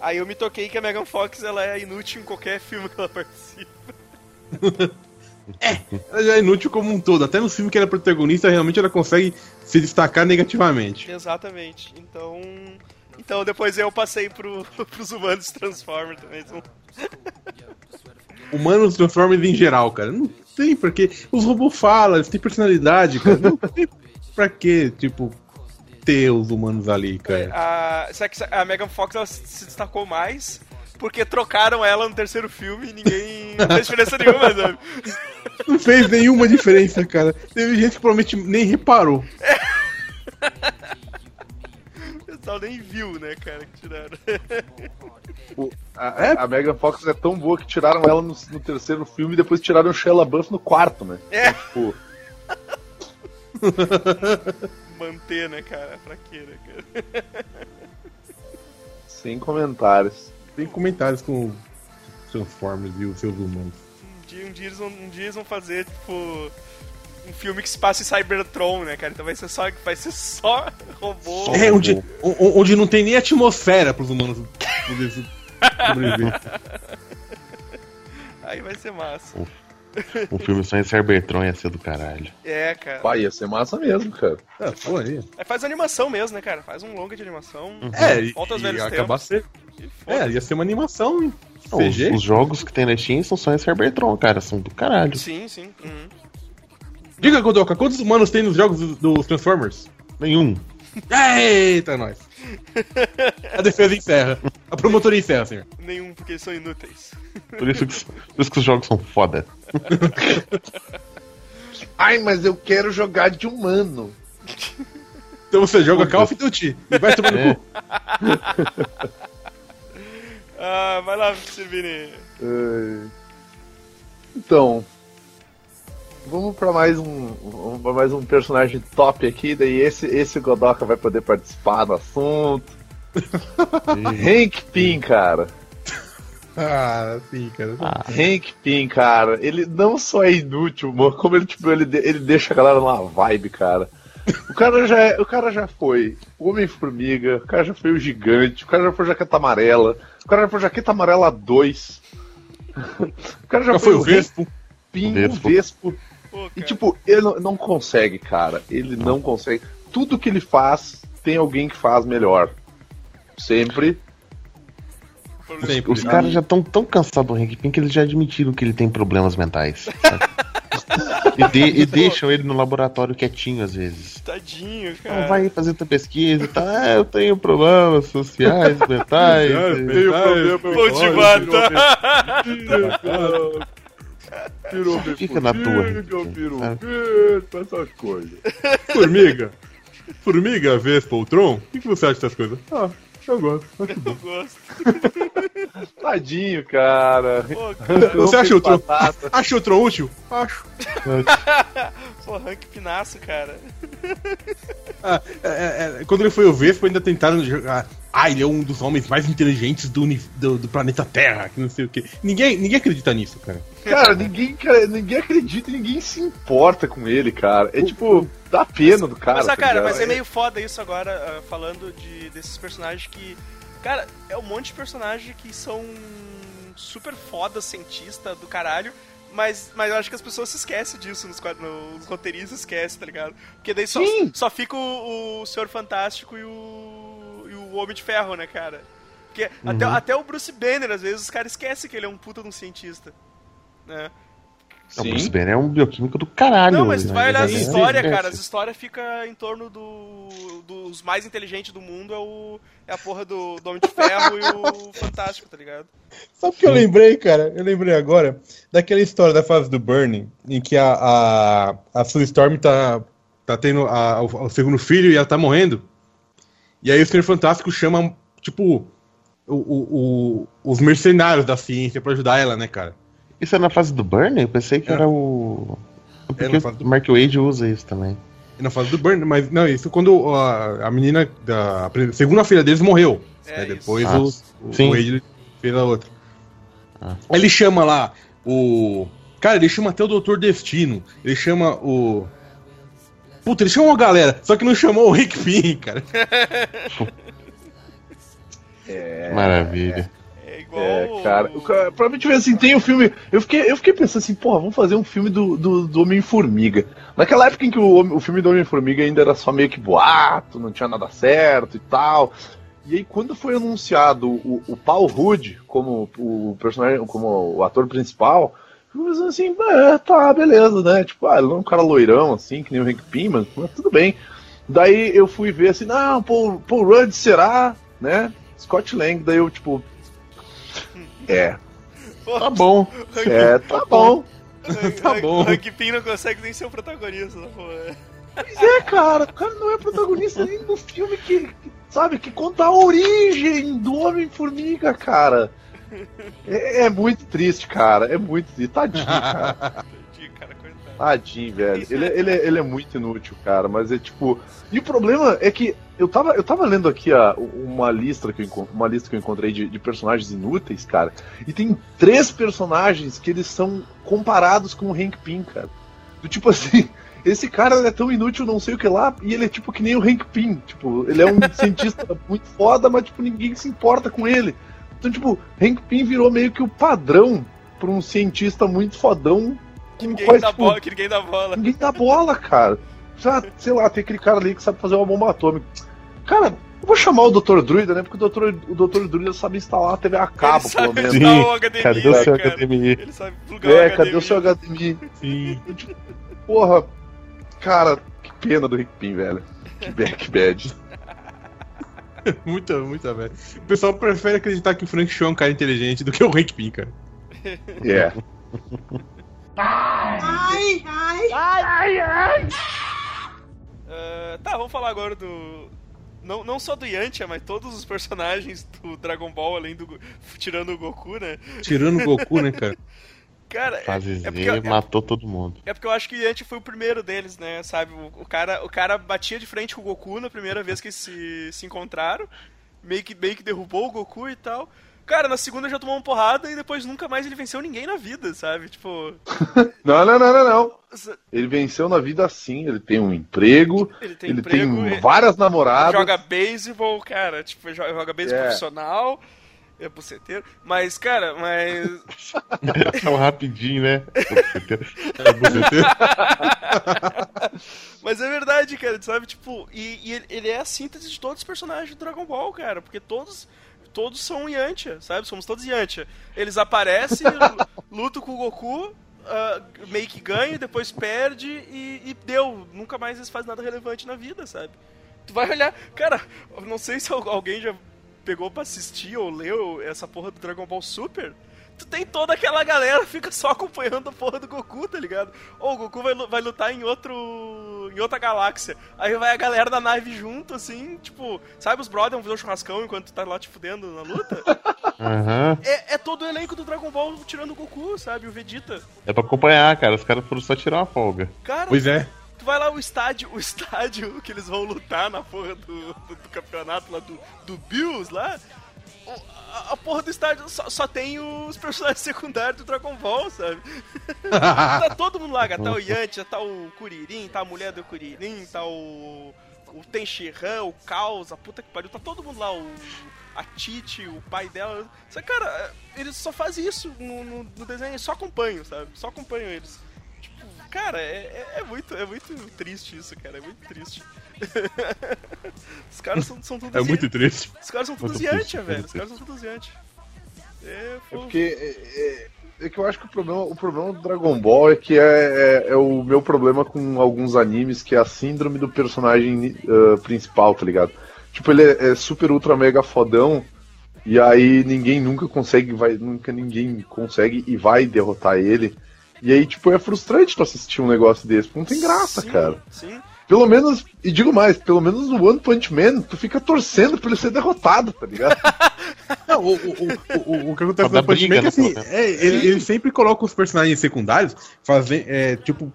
Aí eu me toquei que a Megan Fox ela é inútil em qualquer filme que ela participa. Ela já é inútil como um todo. Até no filme que ela é protagonista, realmente ela consegue se destacar negativamente. Exatamente. Então, então depois eu passei pro, pros humanos Transformers também. São- Humanos Transformers em geral, cara. Não tem porque os robôs falam, eles têm personalidade, cara. Não tem pra que, tipo, ter os humanos ali, cara. A, será que a Megan Fox ela se destacou mais porque trocaram ela no terceiro filme e ninguém não fez diferença nenhuma, sabe? Não fez nenhuma diferença, cara. Teve gente que provavelmente nem reparou. O pessoal nem viu, né, cara, que tiraram. O- a, a Megan Fox é tão boa que tiraram ela no, no terceiro filme e depois tiraram o Shia LaBeouf no quarto, né? É. Tipo, Manter, né, cara? Pra quê, né, cara? sem comentários. Tem comentários com Transformers e os seus humanos. Um dia, um dia, eles, vão, um dia eles vão fazer, tipo, um filme que se passa em Cybertron, né, cara? Então vai ser só, vai ser só robô. É, onde, onde não tem nem atmosfera pros humanos sobreviver. Aí vai ser massa. Um filme só em Cybertron ia ser do caralho. É, cara. Pai, ia ser massa mesmo, cara. Ah, pô, aí. Aí faz animação mesmo, né, cara? Faz um longa de animação. É, e, Volta aos e velhos acabar tempos. ser. É, ia ser uma animação os, os jogos que tem na Steam são só em Cybertron, cara. São do caralho. Sim, sim. Uhum. Diga, Godoka, quantos humanos tem nos jogos dos, Transformers? Nenhum. Eita, nós. A defesa encerra. A promotoria encerra, senhor. Nenhum, porque eles são inúteis. Por isso que, por isso que os jogos são foda. Ai, mas eu quero jogar de humano. Então você joga Call of Duty e vai tomar no É. cu. Ah, vai lá, Silvini. Ai. Então, vamos pra mais um, vamos pra mais um personagem top aqui. Daí esse esse Godoka vai poder participar do assunto. Hank Pym, cara. Ah, sim, cara. Hank Pym, cara. Ele não só é inútil, mano, como ele tipo ele, ele deixa a galera numa vibe, cara. O cara já é, o cara já foi o Homem Formiga, o cara já foi o Gigante, o cara já foi o Jaqueta Amarela, o cara já foi o Jaqueta Amarela 2. O cara já, Já foi o Vespo. Pim, o Vespo. Vespo. Pô, E tipo, ele não, não consegue, cara. Ele não consegue. Tudo que ele faz, tem alguém que faz melhor. Sempre. Sempre. Os caras já estão tão cansados do Hank Pym que eles já admitiram que ele tem problemas mentais. e, de- e deixam ele no laboratório quietinho às vezes. Tadinho, Não, cara. vai fazer tua pesquisa e tal. Ah, eu tenho problemas sociais, mentais. Tenho problema, Vou te matar. Virou Fica na tua, Eu vento, essas coisas. Formiga. Formiga, Vespa ou Tron? O que, que você acha dessas coisas? Ah, eu gosto. Acho bom. Eu gosto. Tadinho, cara. Pô, cara. Você acha o Tron? Acha o Tron útil? Acho. Pô, Hank Pinaço, cara. Ah, é, é, é, quando ele foi o Vespa, ainda tentaram jogar. Ah, ele é um dos homens mais inteligentes do, do, do planeta Terra, que não sei o que. Ninguém, ninguém acredita nisso, cara. Cara, ninguém, cara, ninguém acredita e ninguém se importa com ele, cara. É tipo, dá pena do cara. mas, ah, tá cara, ligado? mas é meio foda isso agora, ah, falando de, desses personagens que. Cara, é um monte de personagens que são super foda, cientista do caralho. Mas, mas eu acho que as pessoas se esquecem disso nos, quadros, nos roteiristas, esquecem, tá ligado? Porque daí só, Sim. só fica o, o Senhor Fantástico e o, o Homem de Ferro, né, cara? Porque até, até o Bruce Banner, às vezes, os caras esquecem que ele é um puta de um cientista. Né? Sim. o Bruce Banner é um bioquímico do caralho. Não, mas tu né? vai olhar as é- histórias, é- cara. As histórias ficam em torno do, dos mais inteligentes do mundo. É, o, é a porra do, do Homem de Ferro e o Fantástico, tá ligado? Sabe o que eu lembrei, cara? Eu lembrei agora daquela história da fase do Burning, em que a, a, a Sue Storm tá. Tá tendo a- o, o segundo filho e ela tá morrendo. E aí o Senhor Fantástico chama, tipo, o- o- o- os mercenários da ciência pra ajudar ela, né, cara? Isso é na fase do Burn? Eu pensei que É. era o. Porque É, não faz- o Mark Wade usa isso também. Na fase do Burn, mas não, isso quando a, a menina da a pre- segunda filha deles morreu. É né, depois Ah, o, o, Wade fez a outra. Ah. Aí Ele chama lá o. Cara, ele chama até o Doutor Destino. Ele chama o. Puta, ele chama uma galera, só que não chamou o Rick Pin, cara. Maravilha. É igual. É, cara, o cara, pra mim, tipo assim, tem o filme. Eu fiquei, eu fiquei pensando assim, porra, vamos fazer um filme do, do, do Homem-Formiga. Naquela época em que o, o filme do Homem-Formiga ainda era só meio que boato, não tinha nada certo e tal. E aí, quando foi anunciado o, o Paul Rudd como o personagem, como o ator principal, pensando assim, é, tá, beleza, né? Tipo, ah, ele não é um cara loirão, assim, que nem o Hank Pym, mas, mas tudo bem. Daí eu fui ver assim, não, Paul, Paul Rudd será, né? Scott Lang, daí eu, tipo. É, Tá bom. é, tá bom. tá bom. O Hank Pym não consegue nem ser o protagonista, pô. Pois é, cara, o cara não é protagonista nem do filme que, que, sabe, que conta a origem do Homem-Formiga, cara. É, é muito triste, cara, é muito triste. Tadinho, cara. Tadinho, velho. Ele, ele, é- ele é muito inútil, cara, mas é tipo. E o problema é que eu tava, eu tava lendo aqui a, uma, lista que eu, uma lista que eu encontrei de, de personagens inúteis, cara, e tem três personagens que eles são comparados com o Hank Pym, cara. Do tipo assim. Esse cara é tão inútil, não sei o que lá, e ele é tipo que nem o Hank Pym. Tipo, ele é um cientista muito foda, mas tipo, ninguém se importa com ele. Então, tipo, Hank Pym virou meio que o padrão pra um cientista muito fodão. Que ninguém dá tipo, bola, que ninguém dá bola. Ninguém dá bola, cara. Já, sei lá, tem aquele cara ali que sabe fazer uma bomba atômica. Cara, eu vou chamar o Dr. Druida, né? Porque o Dr. O Dr. Druida sabe instalar a TV a cabo, ele sabe pelo menos. instalar o Sim, HDMI, Cadê o seu cara. HDMI? Ele sabe plugar É, o cadê HDMI. o seu HDMI? Sim. Tipo, Porra, cara, que pena do Rick Pin, velho. Que bad, que bad. Muita, muita velho. O pessoal prefere acreditar que o Frank Shaw é um cara inteligente do que o Hank Pym, cara. É. Ah, tá, vamos falar agora do. Não, não só do Yantia, mas todos os personagens do Dragon Ball, além do. Tirando o Goku, né? Tirando o Goku, né, cara? Cara, é, Fase Z é porque, é, matou todo mundo. é porque eu acho que o Yantia foi o primeiro deles, né? Sabe? O, o cara, o cara batia de frente com o Goku na primeira vez que se, se encontraram. Meio que, meio que derrubou o Goku e tal. Cara, na segunda já tomou uma porrada e depois nunca mais ele venceu ninguém na vida, sabe? Tipo. Não, não, não, não, não. Ele venceu na vida assim, ele tem um emprego, Ele tem ele emprego, tem várias namoradas. joga beisebol, cara, tipo, joga, joga beisebol É. profissional, é buceteiro, mas, cara, mas... Tão rapidinho, né? mas é verdade, cara, sabe, tipo, e, e ele- é a síntese de todos os personagens do Dragon Ball, cara, porque todos... Todos são Yantia, sabe? Somos todos Yantia. Eles aparecem, lu- lutam com o Goku, ah, meio que ganha, depois perde e, e deu. Nunca mais eles fazem nada relevante na vida, sabe? Tu vai olhar. Cara, não sei se al- alguém já pegou pra assistir ou leu essa porra do Dragon Ball Super. Tu tem toda aquela galera que fica só acompanhando a porra do Goku, tá ligado? Ou o Goku vai, lu- vai lutar em outro. em outra galáxia. Aí vai a galera da nave junto, assim, tipo, sabe os brothers vão fazer um churrascão enquanto tu tá lá te fudendo na luta? Aham. é, é todo o elenco do Dragon Ball tirando o Goku, sabe? O Vegeta. É pra acompanhar, cara. Os caras foram só tirar uma folga. Cara, Pois é. Vai lá o estádio, o estádio que eles vão lutar na porra do, do, do campeonato lá do, do Bills lá. A, a porra do estádio só, só tem os personagens secundários do Dragon Ball, sabe? tá todo mundo lá, cara. Tá o Yantia, tá o Kuririn, tá a mulher do Kuririn, tá o. O Tenshinhan, o Caos, a puta que pariu, tá todo mundo lá, o. A Titi, o pai dela. Só cara, eles só fazem isso no, no, no desenho, só acompanham, sabe? Só acompanham eles. Tipo, cara, é, é, é muito, é muito triste isso, cara. É muito triste. Os caras são, são todos É muito triste. Os caras são todos Yantia, velho. Os caras são todos Yantia. É, É porque é, é- é que eu acho que o problema, o problema do Dragon Ball é que é, é, é o meu problema com alguns animes, que é a síndrome do personagem ah, principal, tá ligado? Tipo, ele é, é super ultra mega fodão, e aí ninguém nunca consegue, vai, nunca ninguém consegue e vai derrotar ele. E aí, tipo, é frustrante tu assistir um negócio desse, porque não tem graça, Sim, cara. Sim. Pelo menos, e digo mais, pelo menos no One Punch Man, tu fica torcendo pra ele ser derrotado, tá ligado? Não, o, o, o, o, o que acontece no dar Punch Man é que né, assim, é, ele, ele sempre coloca os personagens secundários fazem, é, tipo,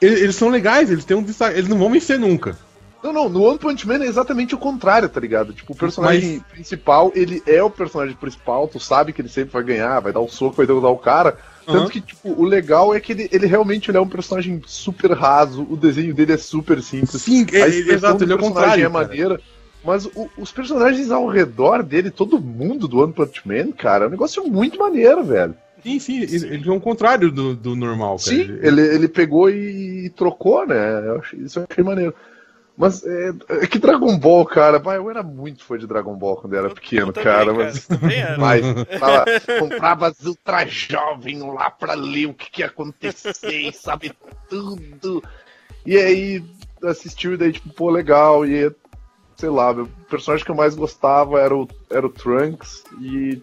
Eles, eles são legais, eles têm um destaque. Eles não vão vencer nunca. Não, não, no One Punch Man é exatamente o contrário, tá ligado? Tipo, o personagem principal, ele é o personagem principal, tu sabe que ele sempre vai ganhar, vai dar um soco, vai derrubar o cara. Tanto Aham. que, tipo, o legal é que ele, ele realmente ele é um personagem super raso, o desenho dele é super simples. Sim, A é, expressão exato, ele é o contrário. é maneira. Mas o- os personagens ao redor dele, todo mundo do One Punch Man, cara, é um negócio muito maneiro, velho. Sim, sim, ele, ele é o contrário do, do normal, cara. Sim, ele, ele pegou e, trocou, né? Isso eu achei maneiro. Mas é, é que Dragon Ball, cara, eu era muito fã de Dragon Ball quando eu era Eu- pequeno, eu também, cara, mas. Mas tava, comprava as ultra jovem lá pra ler o que, que ia acontecer, e sabe tudo. E aí assistiu e daí, tipo, pô, legal. E sei lá, meu personagem que eu mais gostava era o, era o Trunks. E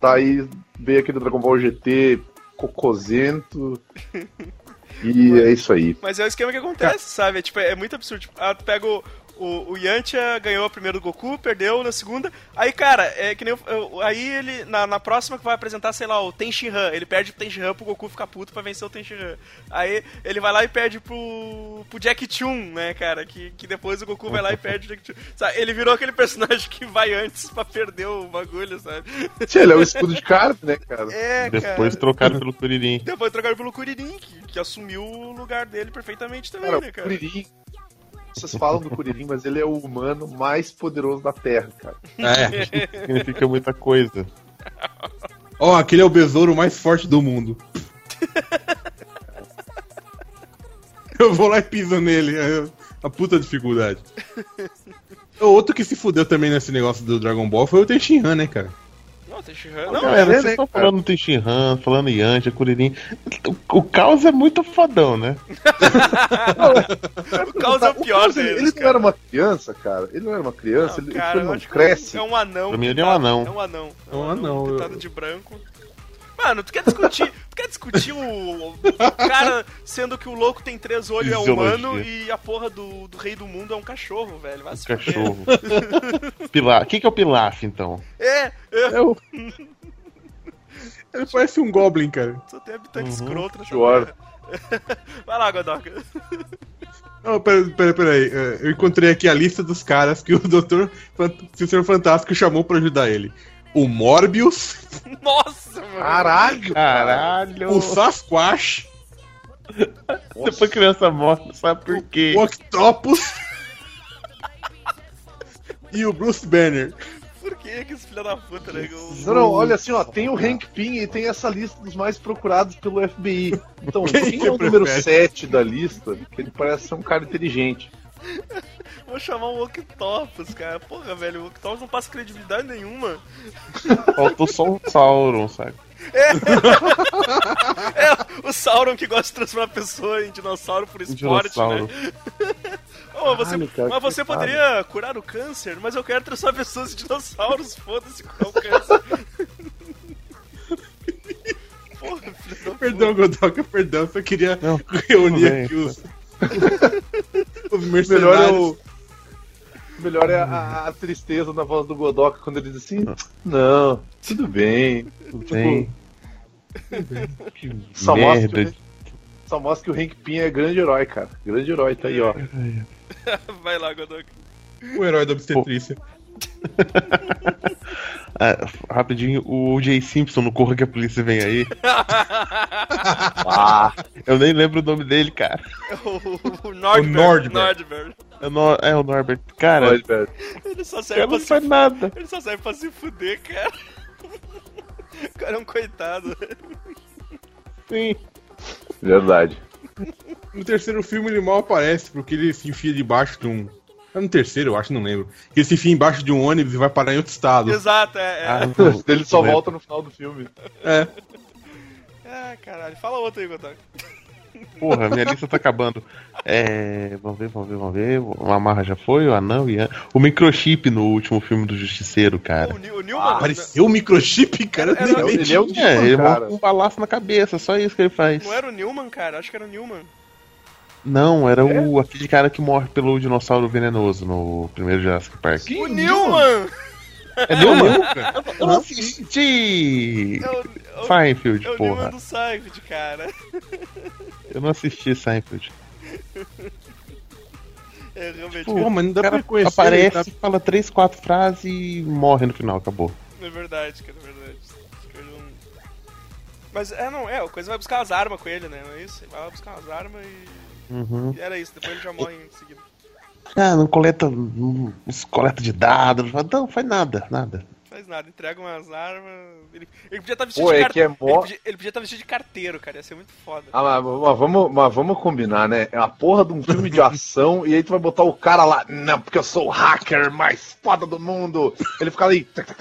daí veio aquele Dragon Ball GT cocosento. E é isso aí. Mas é o esquema que acontece, sabe? É, tipo, é muito absurdo. Tipo, pega o, o, o Yantia, ganhou a primeira do Goku, perdeu na segunda. Aí, cara, é que nem. eu- eu- aí ele, na, na próxima que vai apresentar, sei lá, o Tenshinhan. Ele perde pro Tenshinhan pro Goku ficar puto pra vencer o Tenshinhan. Aí ele vai lá e perde pro, pro Jack Chun, né, cara? Que, que depois o Goku vai lá e perde o Jack Chun. Sabe? Ele virou aquele personagem que vai antes pra perder o bagulho, sabe? Sim, ele é o escudo de carne, né, cara? É, Depois cara. trocaram pelo Kuririn. Depois trocaram pelo Kuririn, que, que assumiu o lugar dele perfeitamente também, Cara, né, o cara? Kuririn. Vocês falam do Kuririn, mas ele é o humano mais poderoso da Terra, cara. É. Significa muita coisa. Ó, aquele é o besouro mais forte do mundo. Eu vou lá e piso nele. É a puta dificuldade. O outro que se fudeu também nesse negócio do Dragon Ball foi o Tenshinhan, né, cara? Não, Tenshinhan. Não, Não, Galera, é, vocês estão falando Tenshinhan, falando Yantia, Kuririn. O, o caos é muito fodão, né? o caos é o pior Caos, ele, deles, ele não era uma criança, cara. Ele não era uma criança, Não, ele, cara, ele não cresce. É um anão. Pra mim ele é um pintado- anão. É um anão. É um anão, Pintado eu- de branco. Mano, tu quer discutir, tu quer discutir o, o cara sendo que o louco tem três olhos é humano e a porra do, do rei do mundo é um cachorro, velho. Vai se fuder. Cachorro. Pilar. O que, que é o Pilaf, então? É, é, É o... Ele parece um Goblin, cara. só tem habitante Uhum. escroto nessa. Vai lá, Godoka. Não, pera, pera, pera aí. É, Eu encontrei aqui a lista dos caras que o Dr. Fant- que o Senhor Fantástico chamou pra ajudar ele. O Morbius, Nossa, mano. Caralho! Caralho! o Sasquatch, Depois a criança morre, não sabe por quê. o Octopus e o Bruce Banner. Por que que esse filho da puta, né? Não, não, olha assim, ó, tem o Hank Pym e tem essa lista dos mais procurados pelo FBI. Então, Quem quem, é o número prefere? 7 da lista? Que ele parece ser um cara inteligente. Vou chamar o Octopus, cara. Porra, velho, o Octopus não passa credibilidade nenhuma. Faltou só um Sauron, sabe? É, o Sauron que gosta de transformar a pessoa em dinossauro por esporte, dinossauro. né? Ô, você, Caralho, cara, mas você poderia curar o câncer, mas eu quero transformar pessoas em dinossauros, foda-se qual é o câncer. Porra, Perdão, Godoka, perdão, só queria Não, reunir aqui os. os O melhor é o. melhor é a, a tristeza na voz do Godoka quando ele diz assim: Não, tudo bem. Tudo bem. Que Só mostra, merda. que, só mostra que o Hank Pym é grande herói, cara. Grande herói, tá aí, ó. Vai lá, Godok. O herói da obstetrícia. Ah, rapidinho, o Jay Simpson no Corra que a Polícia Vem Aí. Ah, Eu nem lembro o nome dele, cara. O, o Nordberg. Nordberg. Nordberg. É, no- é o Norbert. Cara, velho. Ele só serve pra não faz nada. Ele só serve pra se fuder, cara. O cara é um coitado. Sim. Verdade. No terceiro filme ele mal aparece, porque ele se enfia debaixo de um. É no terceiro, eu acho, não lembro. Que ele se enfia embaixo de um ônibus e vai parar em outro estado. Exato, é. é. Ah, não- Ele só volta no final do filme. É. Ah, caralho. Fala outro aí, Godok. Porra, minha lista tá acabando. É. Vamos ver, vamos ver, vamos ver. O Amarra já foi, o Anão e o microchip no último filme do Justiceiro, cara. O, o Newman. Apareceu o microchip, cara. Era- era-. Ele é o É, Newman, ele cara. um balaço na cabeça, só isso que ele faz. Não era o Newman, cara? Acho que era o Newman. Não, era o aquele cara que morre pelo dinossauro venenoso no primeiro Jurassic Park. Sim, o Newman! É Newman? cara. Eu não assisti É o, é Seinfeld, é o Newman porra. do Seinfeld, cara. Eu não assisti Seinfeld. É realmente. Pô, mas não dá O cara pra conhecer. aparece, ele tá- fala três, quatro frases e morre no final, acabou. É verdade, cara, é verdade. Que eu Mas é, não, é, o coisa vai buscar as armas com ele, né? Não é isso? Ele vai lá buscar as armas e... Uhum. e era isso, depois ele já morre em seguida. Ah, não coleta. Não, coleta de dados, não faz nada, nada. Faz nada, entrega umas armas. Ele, ele podia estar vestido Pô, de é car- que é ele, mó- podia, ele podia estar vestido de carteiro, cara, ia ser muito foda. Ah, mas, mas vamos, mas vamos combinar, né? É a porra de um filme de ação e aí tu vai botar o cara lá, não, porque eu sou o hacker mais foda do mundo. Ele fica ali. Pra Pô,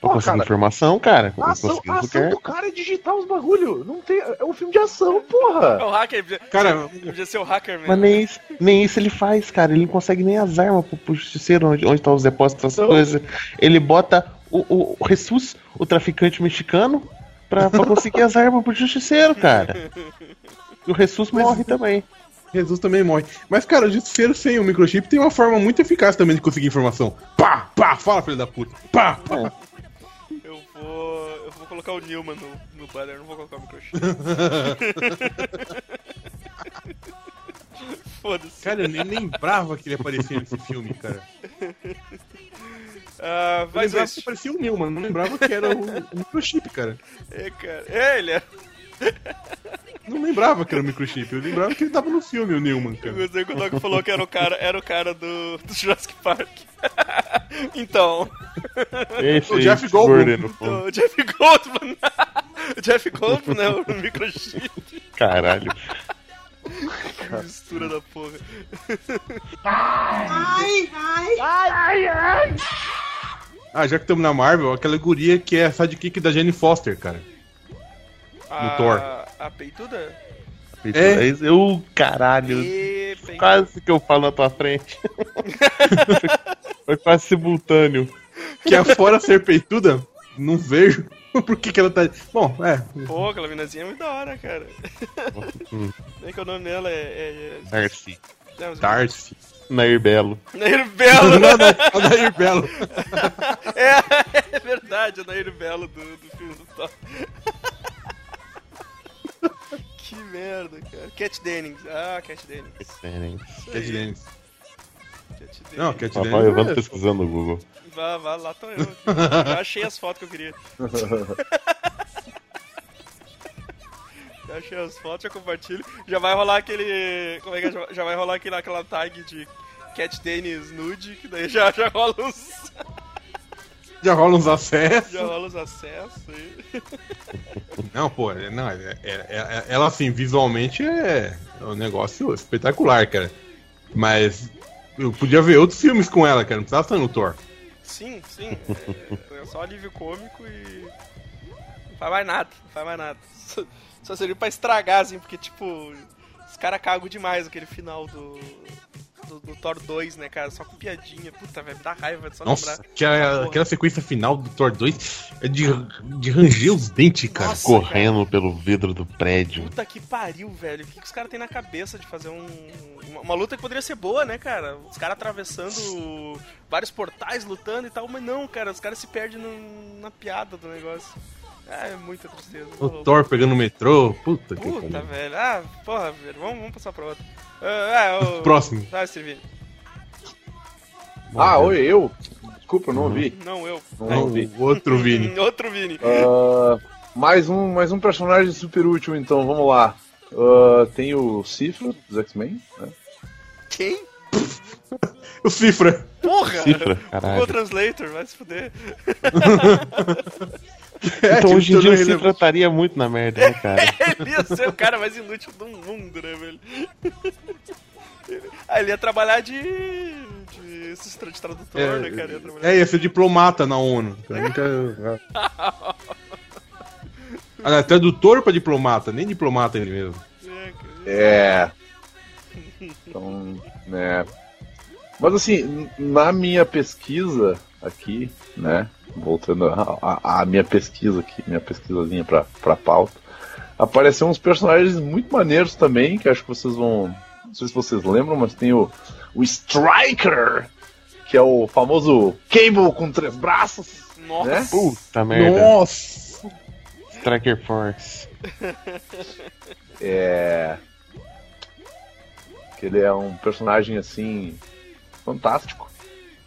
conseguir cara, informação, cara. A ação, a ação quer. do cara é digitar os bagulho. Não tem, é um filme de ação, É porra. o hacker, Cara, podia ser o hacker mesmo. Mas nem isso, nem isso ele faz, cara. Ele não consegue nem as armas pro, pro justiceiro, onde, onde tá os depósitos, essas Não. coisas. Ele bota o, o, o Jesus, o traficante mexicano, pra, pra conseguir as armas pro justiceiro, cara. E o Jesus morre também. Jesus também morre. Mas, cara, o justiceiro sem o microchip tem uma forma muito eficaz também de conseguir informação. Pá, pá, fala, filho da puta. Pá, pá. Eu vou. Eu vou colocar o Newman no, no banner, não vou colocar o microchip. Foda-se. Cara, eu nem lembrava que ele aparecia nesse filme, cara. Ah, Eu mas lembrava é que parecia o Newman, não lembrava que era o, o microchip, cara. É, cara. É, ele é. Não lembrava que era o microchip, eu lembrava que ele tava no filme, o Newman, Eu cara. gostei quando o Doc falou que era o cara, era o cara do, do Jurassic Park. então, Esse O Jeff Goldblum. Gordon no fundo. o Jeff Goldblum. o Jeff Goldblum, né? O microchip. Caralho. Que mistura da porra. Ah, já que estamos na Marvel, aquela guria que é a sidekick da Jane Foster, cara. A, Thor. A peituda? É. Eu, caralho. E... Quase que eu falo na tua frente. Foi quase simultâneo. Que afora ser peituda, não vejo por que, que ela tá. Bom, é. Pô, aquela minazinha é muito da hora, cara. Bem que o nome dela é... é, é... Darcy. Não, mas- Darcy. Nair Belo. Nair Belo. Não, não, a Nair Belo. É, é verdade, a Nair Belo do, do filme do Thor. Que merda, cara. Cat Dennings. Ah, Cat Dennings. Cat Dennis. Cat Dennings. Não, Cat Vai, Dennis. vai, vamos é- pesquisando no Google. Vá, vá, lá tô eu. Já achei as fotos que eu queria. Já achei as fotos, já compartilho. Já vai rolar aquele. Como é que é? Já- vai rolar aquele, aquela tag de Cat Dennis nude, que daí já, já rola os. Já rola uns acessos. Já rola os acessos aí. Não, pô, é- não, é- é- é- ela assim, visualmente é é um negócio espetacular, cara. Mas eu podia ver outros filmes com ela, cara. Não precisava estar no Thor. Sim, sim. É, é só alívio cômico e. Não faz mais nada, não faz mais nada. Só, só serviu pra estragar, assim, porque, tipo, os caras cagam demais aquele final do, do. do Thor 2, né, cara? Só com piadinha. Puta, velho, me dá raiva de só Nossa, lembrar. aquela, Porra. aquela sequência final do Thor 2 é de, de ranger os dentes, cara. Nossa. Correndo pelo vidro do prédio. Puta que pariu, velho. O que, que os caras têm na cabeça de fazer um, uma, uma luta que poderia ser boa, né, cara? Os caras atravessando vários portais, lutando e tal, mas não, cara. Os caras se perdem no- na piada do negócio. Ah, é muita tristeza. O Thor pegando o metrô. Puta, que Puta, pariu. velho. Ah, porra, velho. Vamos, vamos passar pra outra. Ah, é, o... Próximo. Ah, Stevie. Ah, oi, eu? Desculpa, eu não ouvi. Não, eu. Não ouvi. O outro Vini. Outro Vini. Ah, mais, um, mais um personagem super útil, então, vamos lá. Ah, tem o Cifra, dos X-Men, né? Quem? O Cifra. Porra! Cifra, caralho. Translator, vai se fuder. É, Então tipo, hoje em dia tornou se ele- trataria muito na merda, né, cara? Ele ia ser o cara mais inútil do mundo, né, velho? Ah, ele ia trabalhar de. de de tradutor, né, cara? Ia trabalhar... É, ia ser diplomata na ONU. Nunca- Ah, tradutor pra diplomata, nem diplomata ele mesmo. É. É. Então, né. Mas assim, na minha pesquisa aqui, né? Voltando à minha pesquisa aqui, minha pesquisazinha pra, pra pauta, apareceram uns personagens muito maneiros também, que acho que vocês vão. Não sei se vocês lembram, mas tem o, o Striker, que é o famoso Cable com três braços. Nossa. Né? Puta merda. Nossa! Striker Force. É. Que ele é um personagem assim. fantástico.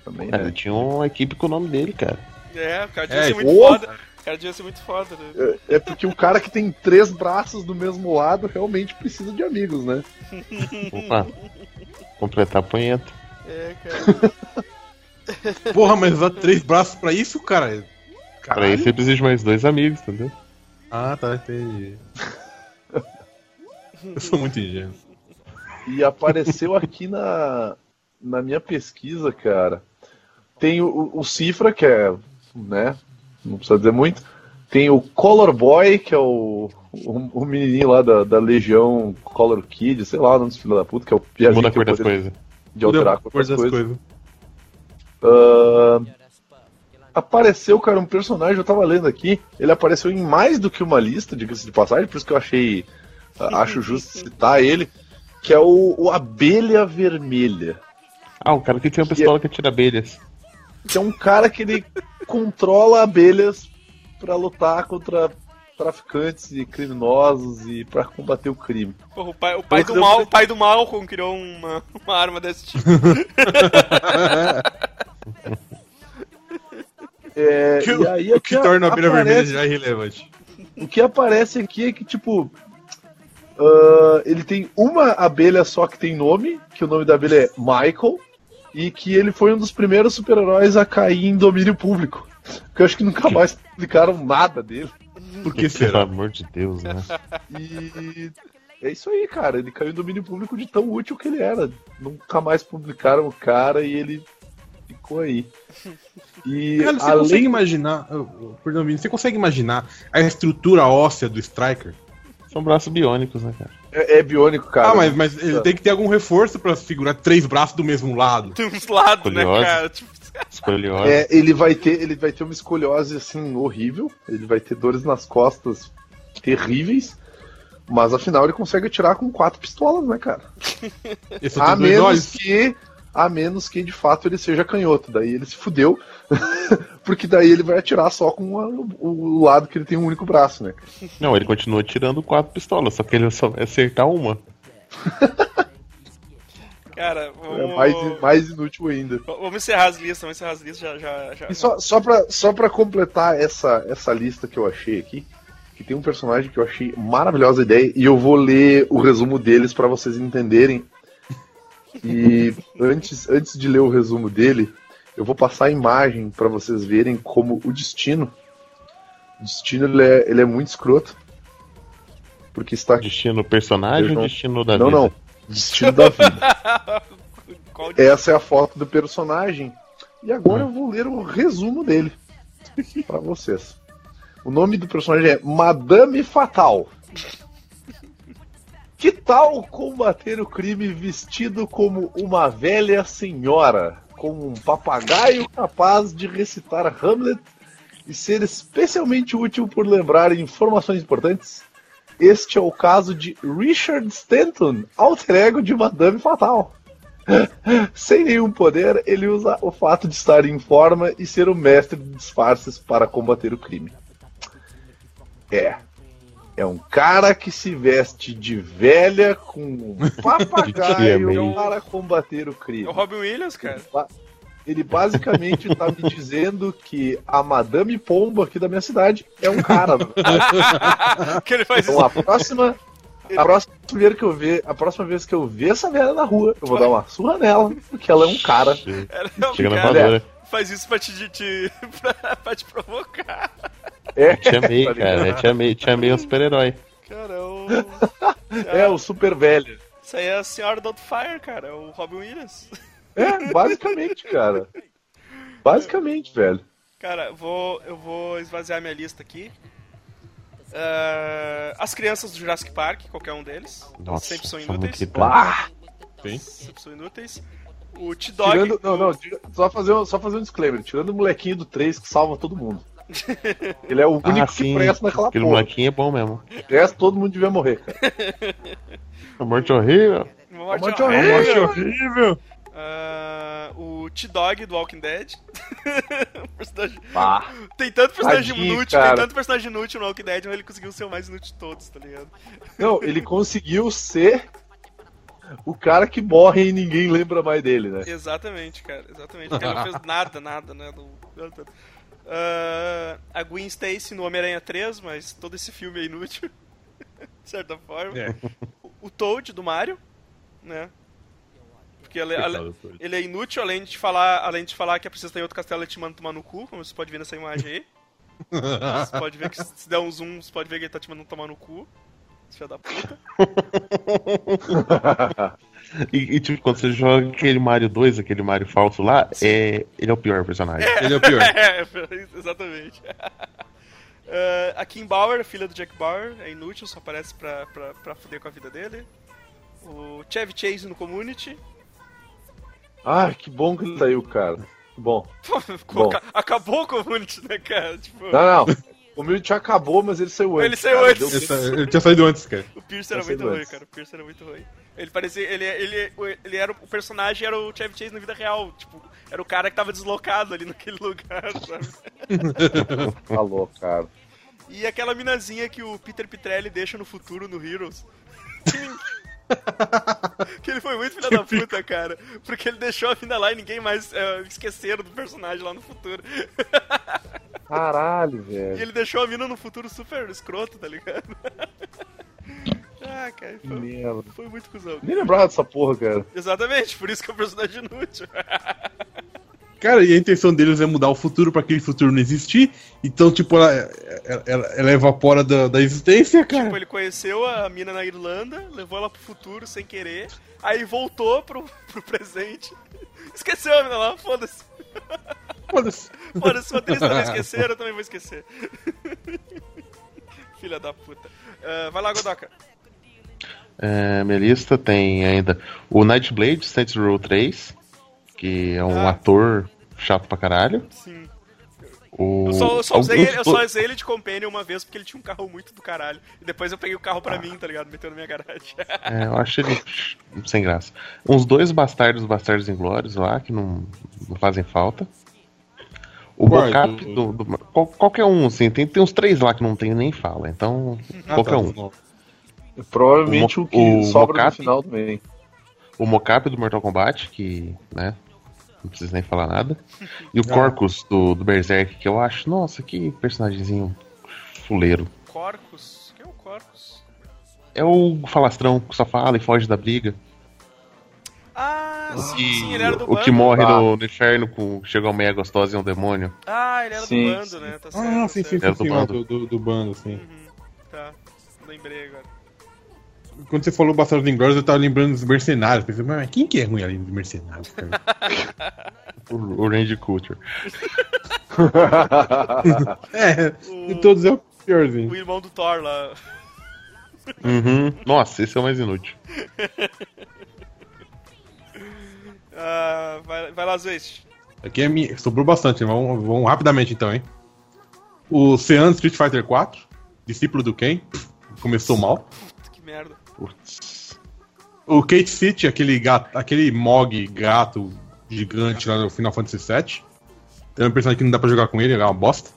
Também, Cara, né? tinha uma equipe com o nome dele, cara. É, o cara devia É, ser muito foda. O cara devia ser muito foda, né? É, é porque o cara que tem três braços do mesmo lado realmente precisa de amigos, né? Opa. Completar a punheta. É, cara. Porra, mas dá três braços pra isso, cara? Pra isso você precisa de mais dois amigos, entendeu? Ah, tá, entendi. Eu sou muito ingênuo. E apareceu aqui na, na minha pesquisa, cara. Tem o, o Cifra, que é. né? Não precisa dizer muito. Tem o Color Boy, que é o, o, o menininho lá da, da Legião Color Kid, sei lá o nome desse filho da puta, que é o piadinho Muda a que cor das coisas. de alterar a cor das coisas. coisas. Ah, apareceu, cara, um personagem, eu tava lendo aqui, ele apareceu em mais do que uma lista, diga-se de passagem, por isso que eu achei, ah, acho justo citar ele, que é o, o Abelha Vermelha, Ah, o cara que tem uma pistola que atira abelhas. Que é um cara que ele controla abelhas pra lutar contra traficantes e criminosos e pra combater o crime. Porra, o pai, o pai do que mal, o pai do Malcolm criou uma, uma arma desse tipo. É, Que- e aí o que aqui torna a abelha vermelha aparece- já irrelevante. O que aparece aqui é que, tipo. ah, ele tem uma abelha só que tem nome, que o nome da abelha é Michael, e que ele foi um dos primeiros super-heróis a cair em domínio público. Que eu acho que nunca mais publicaram nada dele. Por que Pelo será? amor de Deus, né? E é isso aí, cara. Ele caiu em domínio público de tão útil que ele era. Nunca mais publicaram o cara e ele ficou aí. E Cara, você consegue além imaginar. oh, oh, Perdão, você consegue imaginar a estrutura óssea do Striker? São braços biônicos, né, cara? É, é biônico, cara. ah, mas, mas ele tem que ter algum reforço pra segurar três braços do mesmo lado. Tem uns lados, né, cara? Tipo, Escoliose. É, ele vai ter, ele vai ter uma escoliose assim horrível. Ele vai ter dores nas costas terríveis. Mas afinal ele consegue atirar com quatro pistolas, né, cara? A menos olhos. que a menos que de fato ele seja canhoto. Daí ele se fudeu. porque daí ele vai atirar só com a- o, lado que ele tem um único braço, né? Não, ele continua tirando quatro pistolas, só que ele só vai acertar uma. cara, É vamos, mais, mais inútil ainda. vamos encerrar as listas, vamos encerrar as listas já. já, já E só, só, pra, só pra completar essa, essa lista que eu achei aqui, que tem um personagem que eu achei maravilhosa ideia, e eu vou ler o resumo deles pra vocês entenderem. E antes, antes de ler o resumo dele, eu vou passar a imagem pra vocês verem como o destino. O destino ele é, ele é muito escroto. Porque está aqui. Destino personagem ou destino da Não, vida? não. Destino da vida. Essa é a foto do personagem. E agora eu vou ler o resumo dele pra vocês. O nome do personagem é Madame Fatal. Que tal combater o crime vestido como uma velha senhora, com um papagaio capaz de recitar Hamlet e ser especialmente útil por lembrar informações importantes? Este é o caso de Richard Stanton, alter ego de Madame Fatal. Sem nenhum poder, ele usa o fato de estar em forma e ser o mestre de disfarces para combater o crime. É. É um cara que se veste de velha com um papagaio para combater o É o crime. Robin Williams, cara. Ele basicamente tá me dizendo que a Madame Pomba aqui da minha cidade é um cara. que ele faz Então isso. a próxima. A próxima, vez que eu ver, a próxima vez que eu ver essa velha na rua, eu vou dar uma surra nela, porque ela é um cara. Ela é um Chega na cara, voadora. faz isso pra te, te, te- pra, pra te provocar. É, Te amei, tá cara. ligado? Te amei, te amei um super-herói. Cara, é o. É, o super velho. Isso aí é a senhora Doubtfire, cara. É o Robin Williams. É, basicamente, cara. Basicamente, velho. Cara, vou, eu vou esvaziar minha lista aqui. Ah, as crianças do Jurassic Park, qualquer um deles. Nossa, sempre são inúteis. Ah, Sempre são inúteis. O T-Dog. tirando, não, não, só fazer, um, só fazer um disclaimer. Tirando o molequinho do 3 que salva todo mundo. Ele é o único Ah, que sim. presta naquela Aquele porra. molequinho é bom mesmo. O resto todo mundo devia morrer, cara. A morte horrível. Morte Morte horrível. horrível. horrível. Ah, o T-Dog do Walking Dead. Personagem- Pá. Tem tanto personagem Tadinho, inútil, cara. tem tanto personagem inútil no Walking Dead, mas ele conseguiu ser o mais inútil de todos, tá ligado? Não, ele conseguiu ser o cara que morre e ninguém lembra mais dele, né? Exatamente, cara, exatamente. Ele não fez nada, nada, né? do- Ah, a Gwen Stacy no Homem-Aranha 3, mas todo esse filme é inútil, de certa forma. É. O- Toad do Mario, né? Porque ele, ale- ele é inútil, além de falar, além de falar que a princesa tá em outro castelo e te manda tomar no cu, como você pode ver nessa imagem aí. Você pode ver que se der um zoom, você pode ver que ele tá te mandando tomar no cu. Filha da puta. E, e, tipo, quando você joga aquele Mario 2, aquele Mario falso lá, é, ele é o pior personagem. Ele é o pior. É, exatamente. Ah, a Kim Bauer, filha do Jack Bauer, é inútil, só aparece pra, pra, pra foder com a vida dele. O Chevy Chase no Community. Ah, que bom que ele saiu, cara. Que bom. Pô, Bom. aca- Acabou o Community, né, cara? Tipo, Não, não. O já acabou, mas ele saiu antes. Ele saiu cara. antes. Deu- Ele sa- Ele tinha saído antes, cara. o Pierce era é muito ruim, cara. O Pierce era muito ruim. Ele parecia. Ele, ele, ele era. O personagem era o Chevy Chase na vida real. Tipo, era o cara que tava deslocado ali naquele lugar, sabe? Falou, cara. E aquela minazinha que o Peter Pitrelli deixa no futuro no Heroes. que ele foi muito filho da puta, cara. Porque ele deixou a mina lá e ninguém mais é, esqueceram do personagem lá no futuro. Caralho, E velho. ele deixou a mina no futuro super escroto, tá ligado? Ah, cara, foi, foi muito cuzão. Nem lembrava dessa porra, cara. Exatamente, por isso que é um personagem inútil. Cara, e a intenção deles é mudar o futuro pra aquele futuro não existir. Então, tipo, ela, ela, ela- ela evapora da, da existência, cara. Tipo, ele conheceu a mina na Irlanda, levou ela pro futuro sem querer, aí voltou pro, pro presente. Esqueceu a mina lá, foda-se. Foda-se. Foda-se, se o roteirista não esquecer, eu também vou esquecer. Filha da puta. Ah, vai lá, Godoka. É, minha lista tem ainda o Nightblade, Saints Row 3, que é um Ah. ator chato pra caralho. Sim. O, Eu só, eu só usei alguns ele, eu só usei ele de companion uma vez porque ele tinha um carro muito do caralho. E depois eu peguei o carro pra mim, tá ligado? Meteu na minha garagem. É, eu acho ele sem graça. Uns dois bastardos, bastardos inglórios lá, que não, não fazem falta. O mocap Do- do, do- qual- qualquer um, assim, tem, tem uns três lá que não tem nem fala, então Ah, qualquer tá, um. não. Provavelmente O o, que o sobra no mocap- final também. O mocap do Mortal Kombat, que, né, não precisa nem falar nada. E o Ah. Corcus do, do Berserk, que eu acho, nossa, que personagemzinho fuleiro. Corcus? Quem é o Corcus? É o falastrão que só fala e foge da briga. Ah, sim, Que- sim, ele era do o bando. que morre Tá. no, no inferno com chega uma meia gostosa e é um demônio. Ah, ele era Sim, do bando, sim. né? Tá certo. Ah, tá sim, sim, certo. Era sim, do sim, do, do, do bando, sim. Uhum, tá. Lembrei agora. Quando você falou Bastardos Inglórios, eu tava lembrando dos mercenários. Pensei, mas quem que é ruim ali dos mercenários? O, o Randy Culture. é, O- de todos é o O piorzinho. irmão do Thor lá. Uhum. Nossa, esse é o mais inútil. Ah, vai, vai lá, Zwist. Aqui é minha, sobrou bastante, vamos, vamos rapidamente então, hein? O Sean Street Fighter 4, discípulo do Ken, começou mal. Puta, que merda. Putz. O Kate City, aquele, gato, aquele Mog gato gigante lá no Final Fantasy VII. Tem um personagem que não dá pra jogar com ele, ele é uma bosta.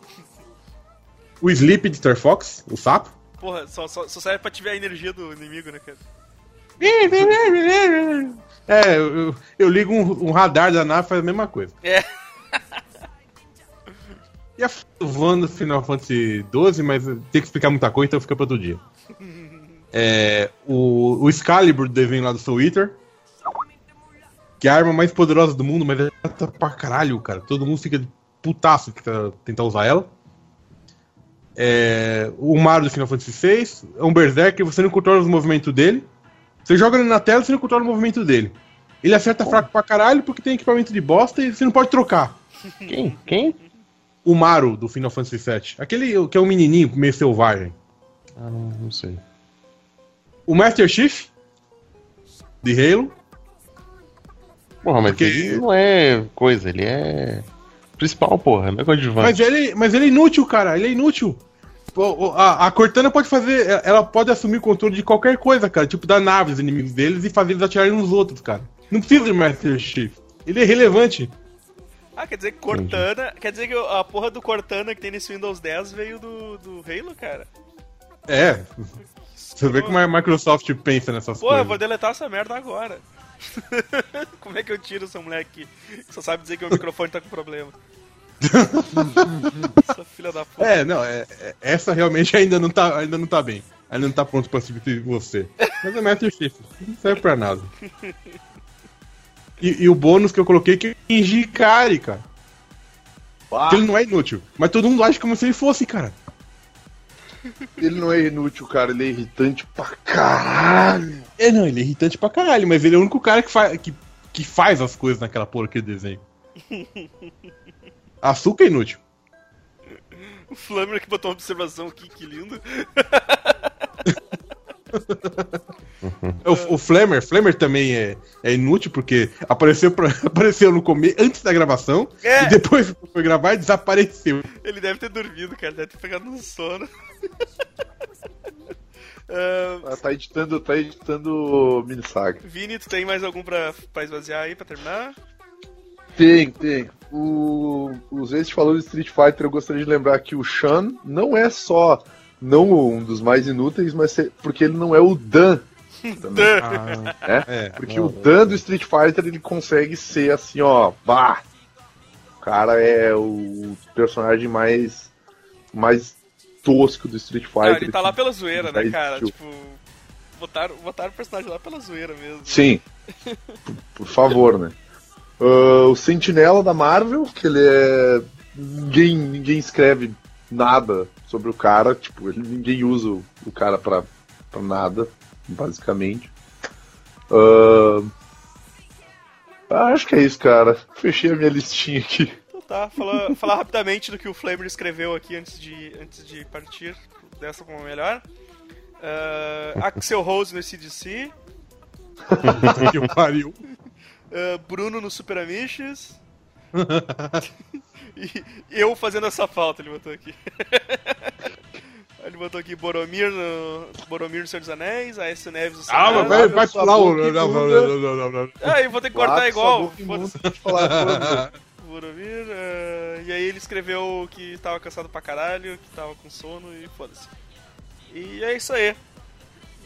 O Sleep de Star Fox, o sapo. Porra, só, só, só serve pra te ver a energia do inimigo, né, cara? É, eu, eu- ligo um, um radar da nave faz a mesma coisa. É. E a voando Final Fantasy XII, mas tem que explicar muita coisa, então fica pra outro dia. É, o, o Excalibur do desenho lá do Soul Eater. Que é a arma mais poderosa do mundo, mas é tá pra caralho, cara. Todo mundo fica de putaço que tá, tentar usar ela. É, o Mario do Final Fantasy VI. É um Berserker, você não controla os movimentos dele. Você joga ele na tela, você não controla o movimento dele. Ele acerta fraco pra caralho porque tem equipamento de bosta e você não pode trocar. Quem? Quem? O Maru do Final Fantasy VII. Aquele que é um menininho meio selvagem. Ah, não, não sei. O Master Chief de Halo. Porra, mas Porque- ele não é coisa, ele é principal, porra, não é coadjuvante. Mas ele, mas ele é inútil, cara. Ele é inútil. A, a Cortana pode fazer. Ela pode assumir o controle de qualquer coisa, cara. Tipo, dar naves inimigos deles e fazer eles atirarem nos outros, cara. Não precisa de Master Chief. Ele é relevante. Ah, quer dizer que Cortana. Quer dizer que a porra do Cortana que tem nesse Windows 10 veio do, do Halo, cara. É. Você vê como a Microsoft pensa nessas Pô, eu coisas. vou deletar essa merda agora. como é que eu tiro esse moleque que só sabe dizer que o microfone tá com problema? essa filha da puta. É, não, é, é- essa realmente ainda não tá, ainda não tá bem. Ainda não tá pronto pra substituir você. Mas é Master Chief, não serve pra nada. E, e o bônus que eu coloquei que é Hikari, cara. Que ele não é inútil. Mas todo mundo acha como se ele fosse, cara. Ele não é inútil, cara. Ele é irritante pra caralho. É, não, ele é irritante pra caralho, mas ele é o único cara que, fa que, que faz as coisas naquela porra que desenho. Açúcar é inútil. O Flammer que botou uma observação aqui, que lindo. O, o Flammer, Flammer também é, é inútil porque apareceu, pra- apareceu no começo, antes da gravação, É. e depois que foi gravar desapareceu. Ele deve ter dormido, cara. Deve ter pegado no sono. Ah, Ah, Tá editando, tá editando mini saga. Vini, tu tem mais algum pra, pra esvaziar aí, pra terminar? Tem, tem. O, o Zeste falou de Street Fighter, eu gostaria de lembrar que o Shan não é só não um dos mais inúteis, mas é- porque ele não é o Dan. Dan. né? É, Porque o Dan do Street Fighter ele consegue ser assim, ó, bah. O cara é o personagem mais mais tosco do Street Fighter. ele tá lá pela zoeira, né, cara? existiu. Tipo, botaram, botaram o personagem lá pela zoeira mesmo. Sim. Por, por favor, né? Ah, o Sentinela da Marvel, que ele é. Ninguém, ninguém escreve nada sobre o cara, tipo, ele, ninguém usa o, cara pra, pra nada, basicamente. Ah, acho que é isso, cara. Fechei a minha listinha aqui. Tá, falar, falar rapidamente do que o Flamer escreveu aqui antes de, antes de partir dessa como melhor. Uh, Axel Rose no CDC, que pariu. uh, Bruno no Super Amiches. e eu fazendo essa falta, ele botou aqui. ele botou aqui Boromir no, Boromir no Senhor dos Anéis, Aécio Neves no Ah, Senado. mas vai, vai pular o. Não, não, não, não, não. Ah, eu vou ter que cortar igual. pode falar. Boromir, eh, e aí ele escreveu que tava cansado pra caralho, que tava com sono e foda-se. E é isso aí.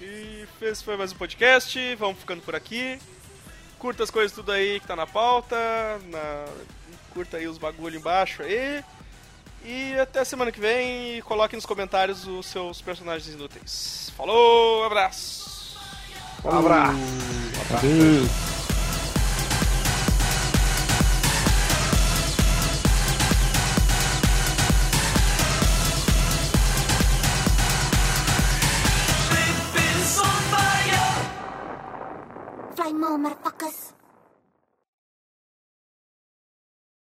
E esse foi mais um podcast, vamos ficando por aqui. Curta as coisas tudo aí que tá na pauta, na- curta aí os bagulho embaixo aí. E até semana que vem e coloque nos comentários os seus personagens inúteis. Falou, abraço! Um abraço. Fly more, motherfuckers.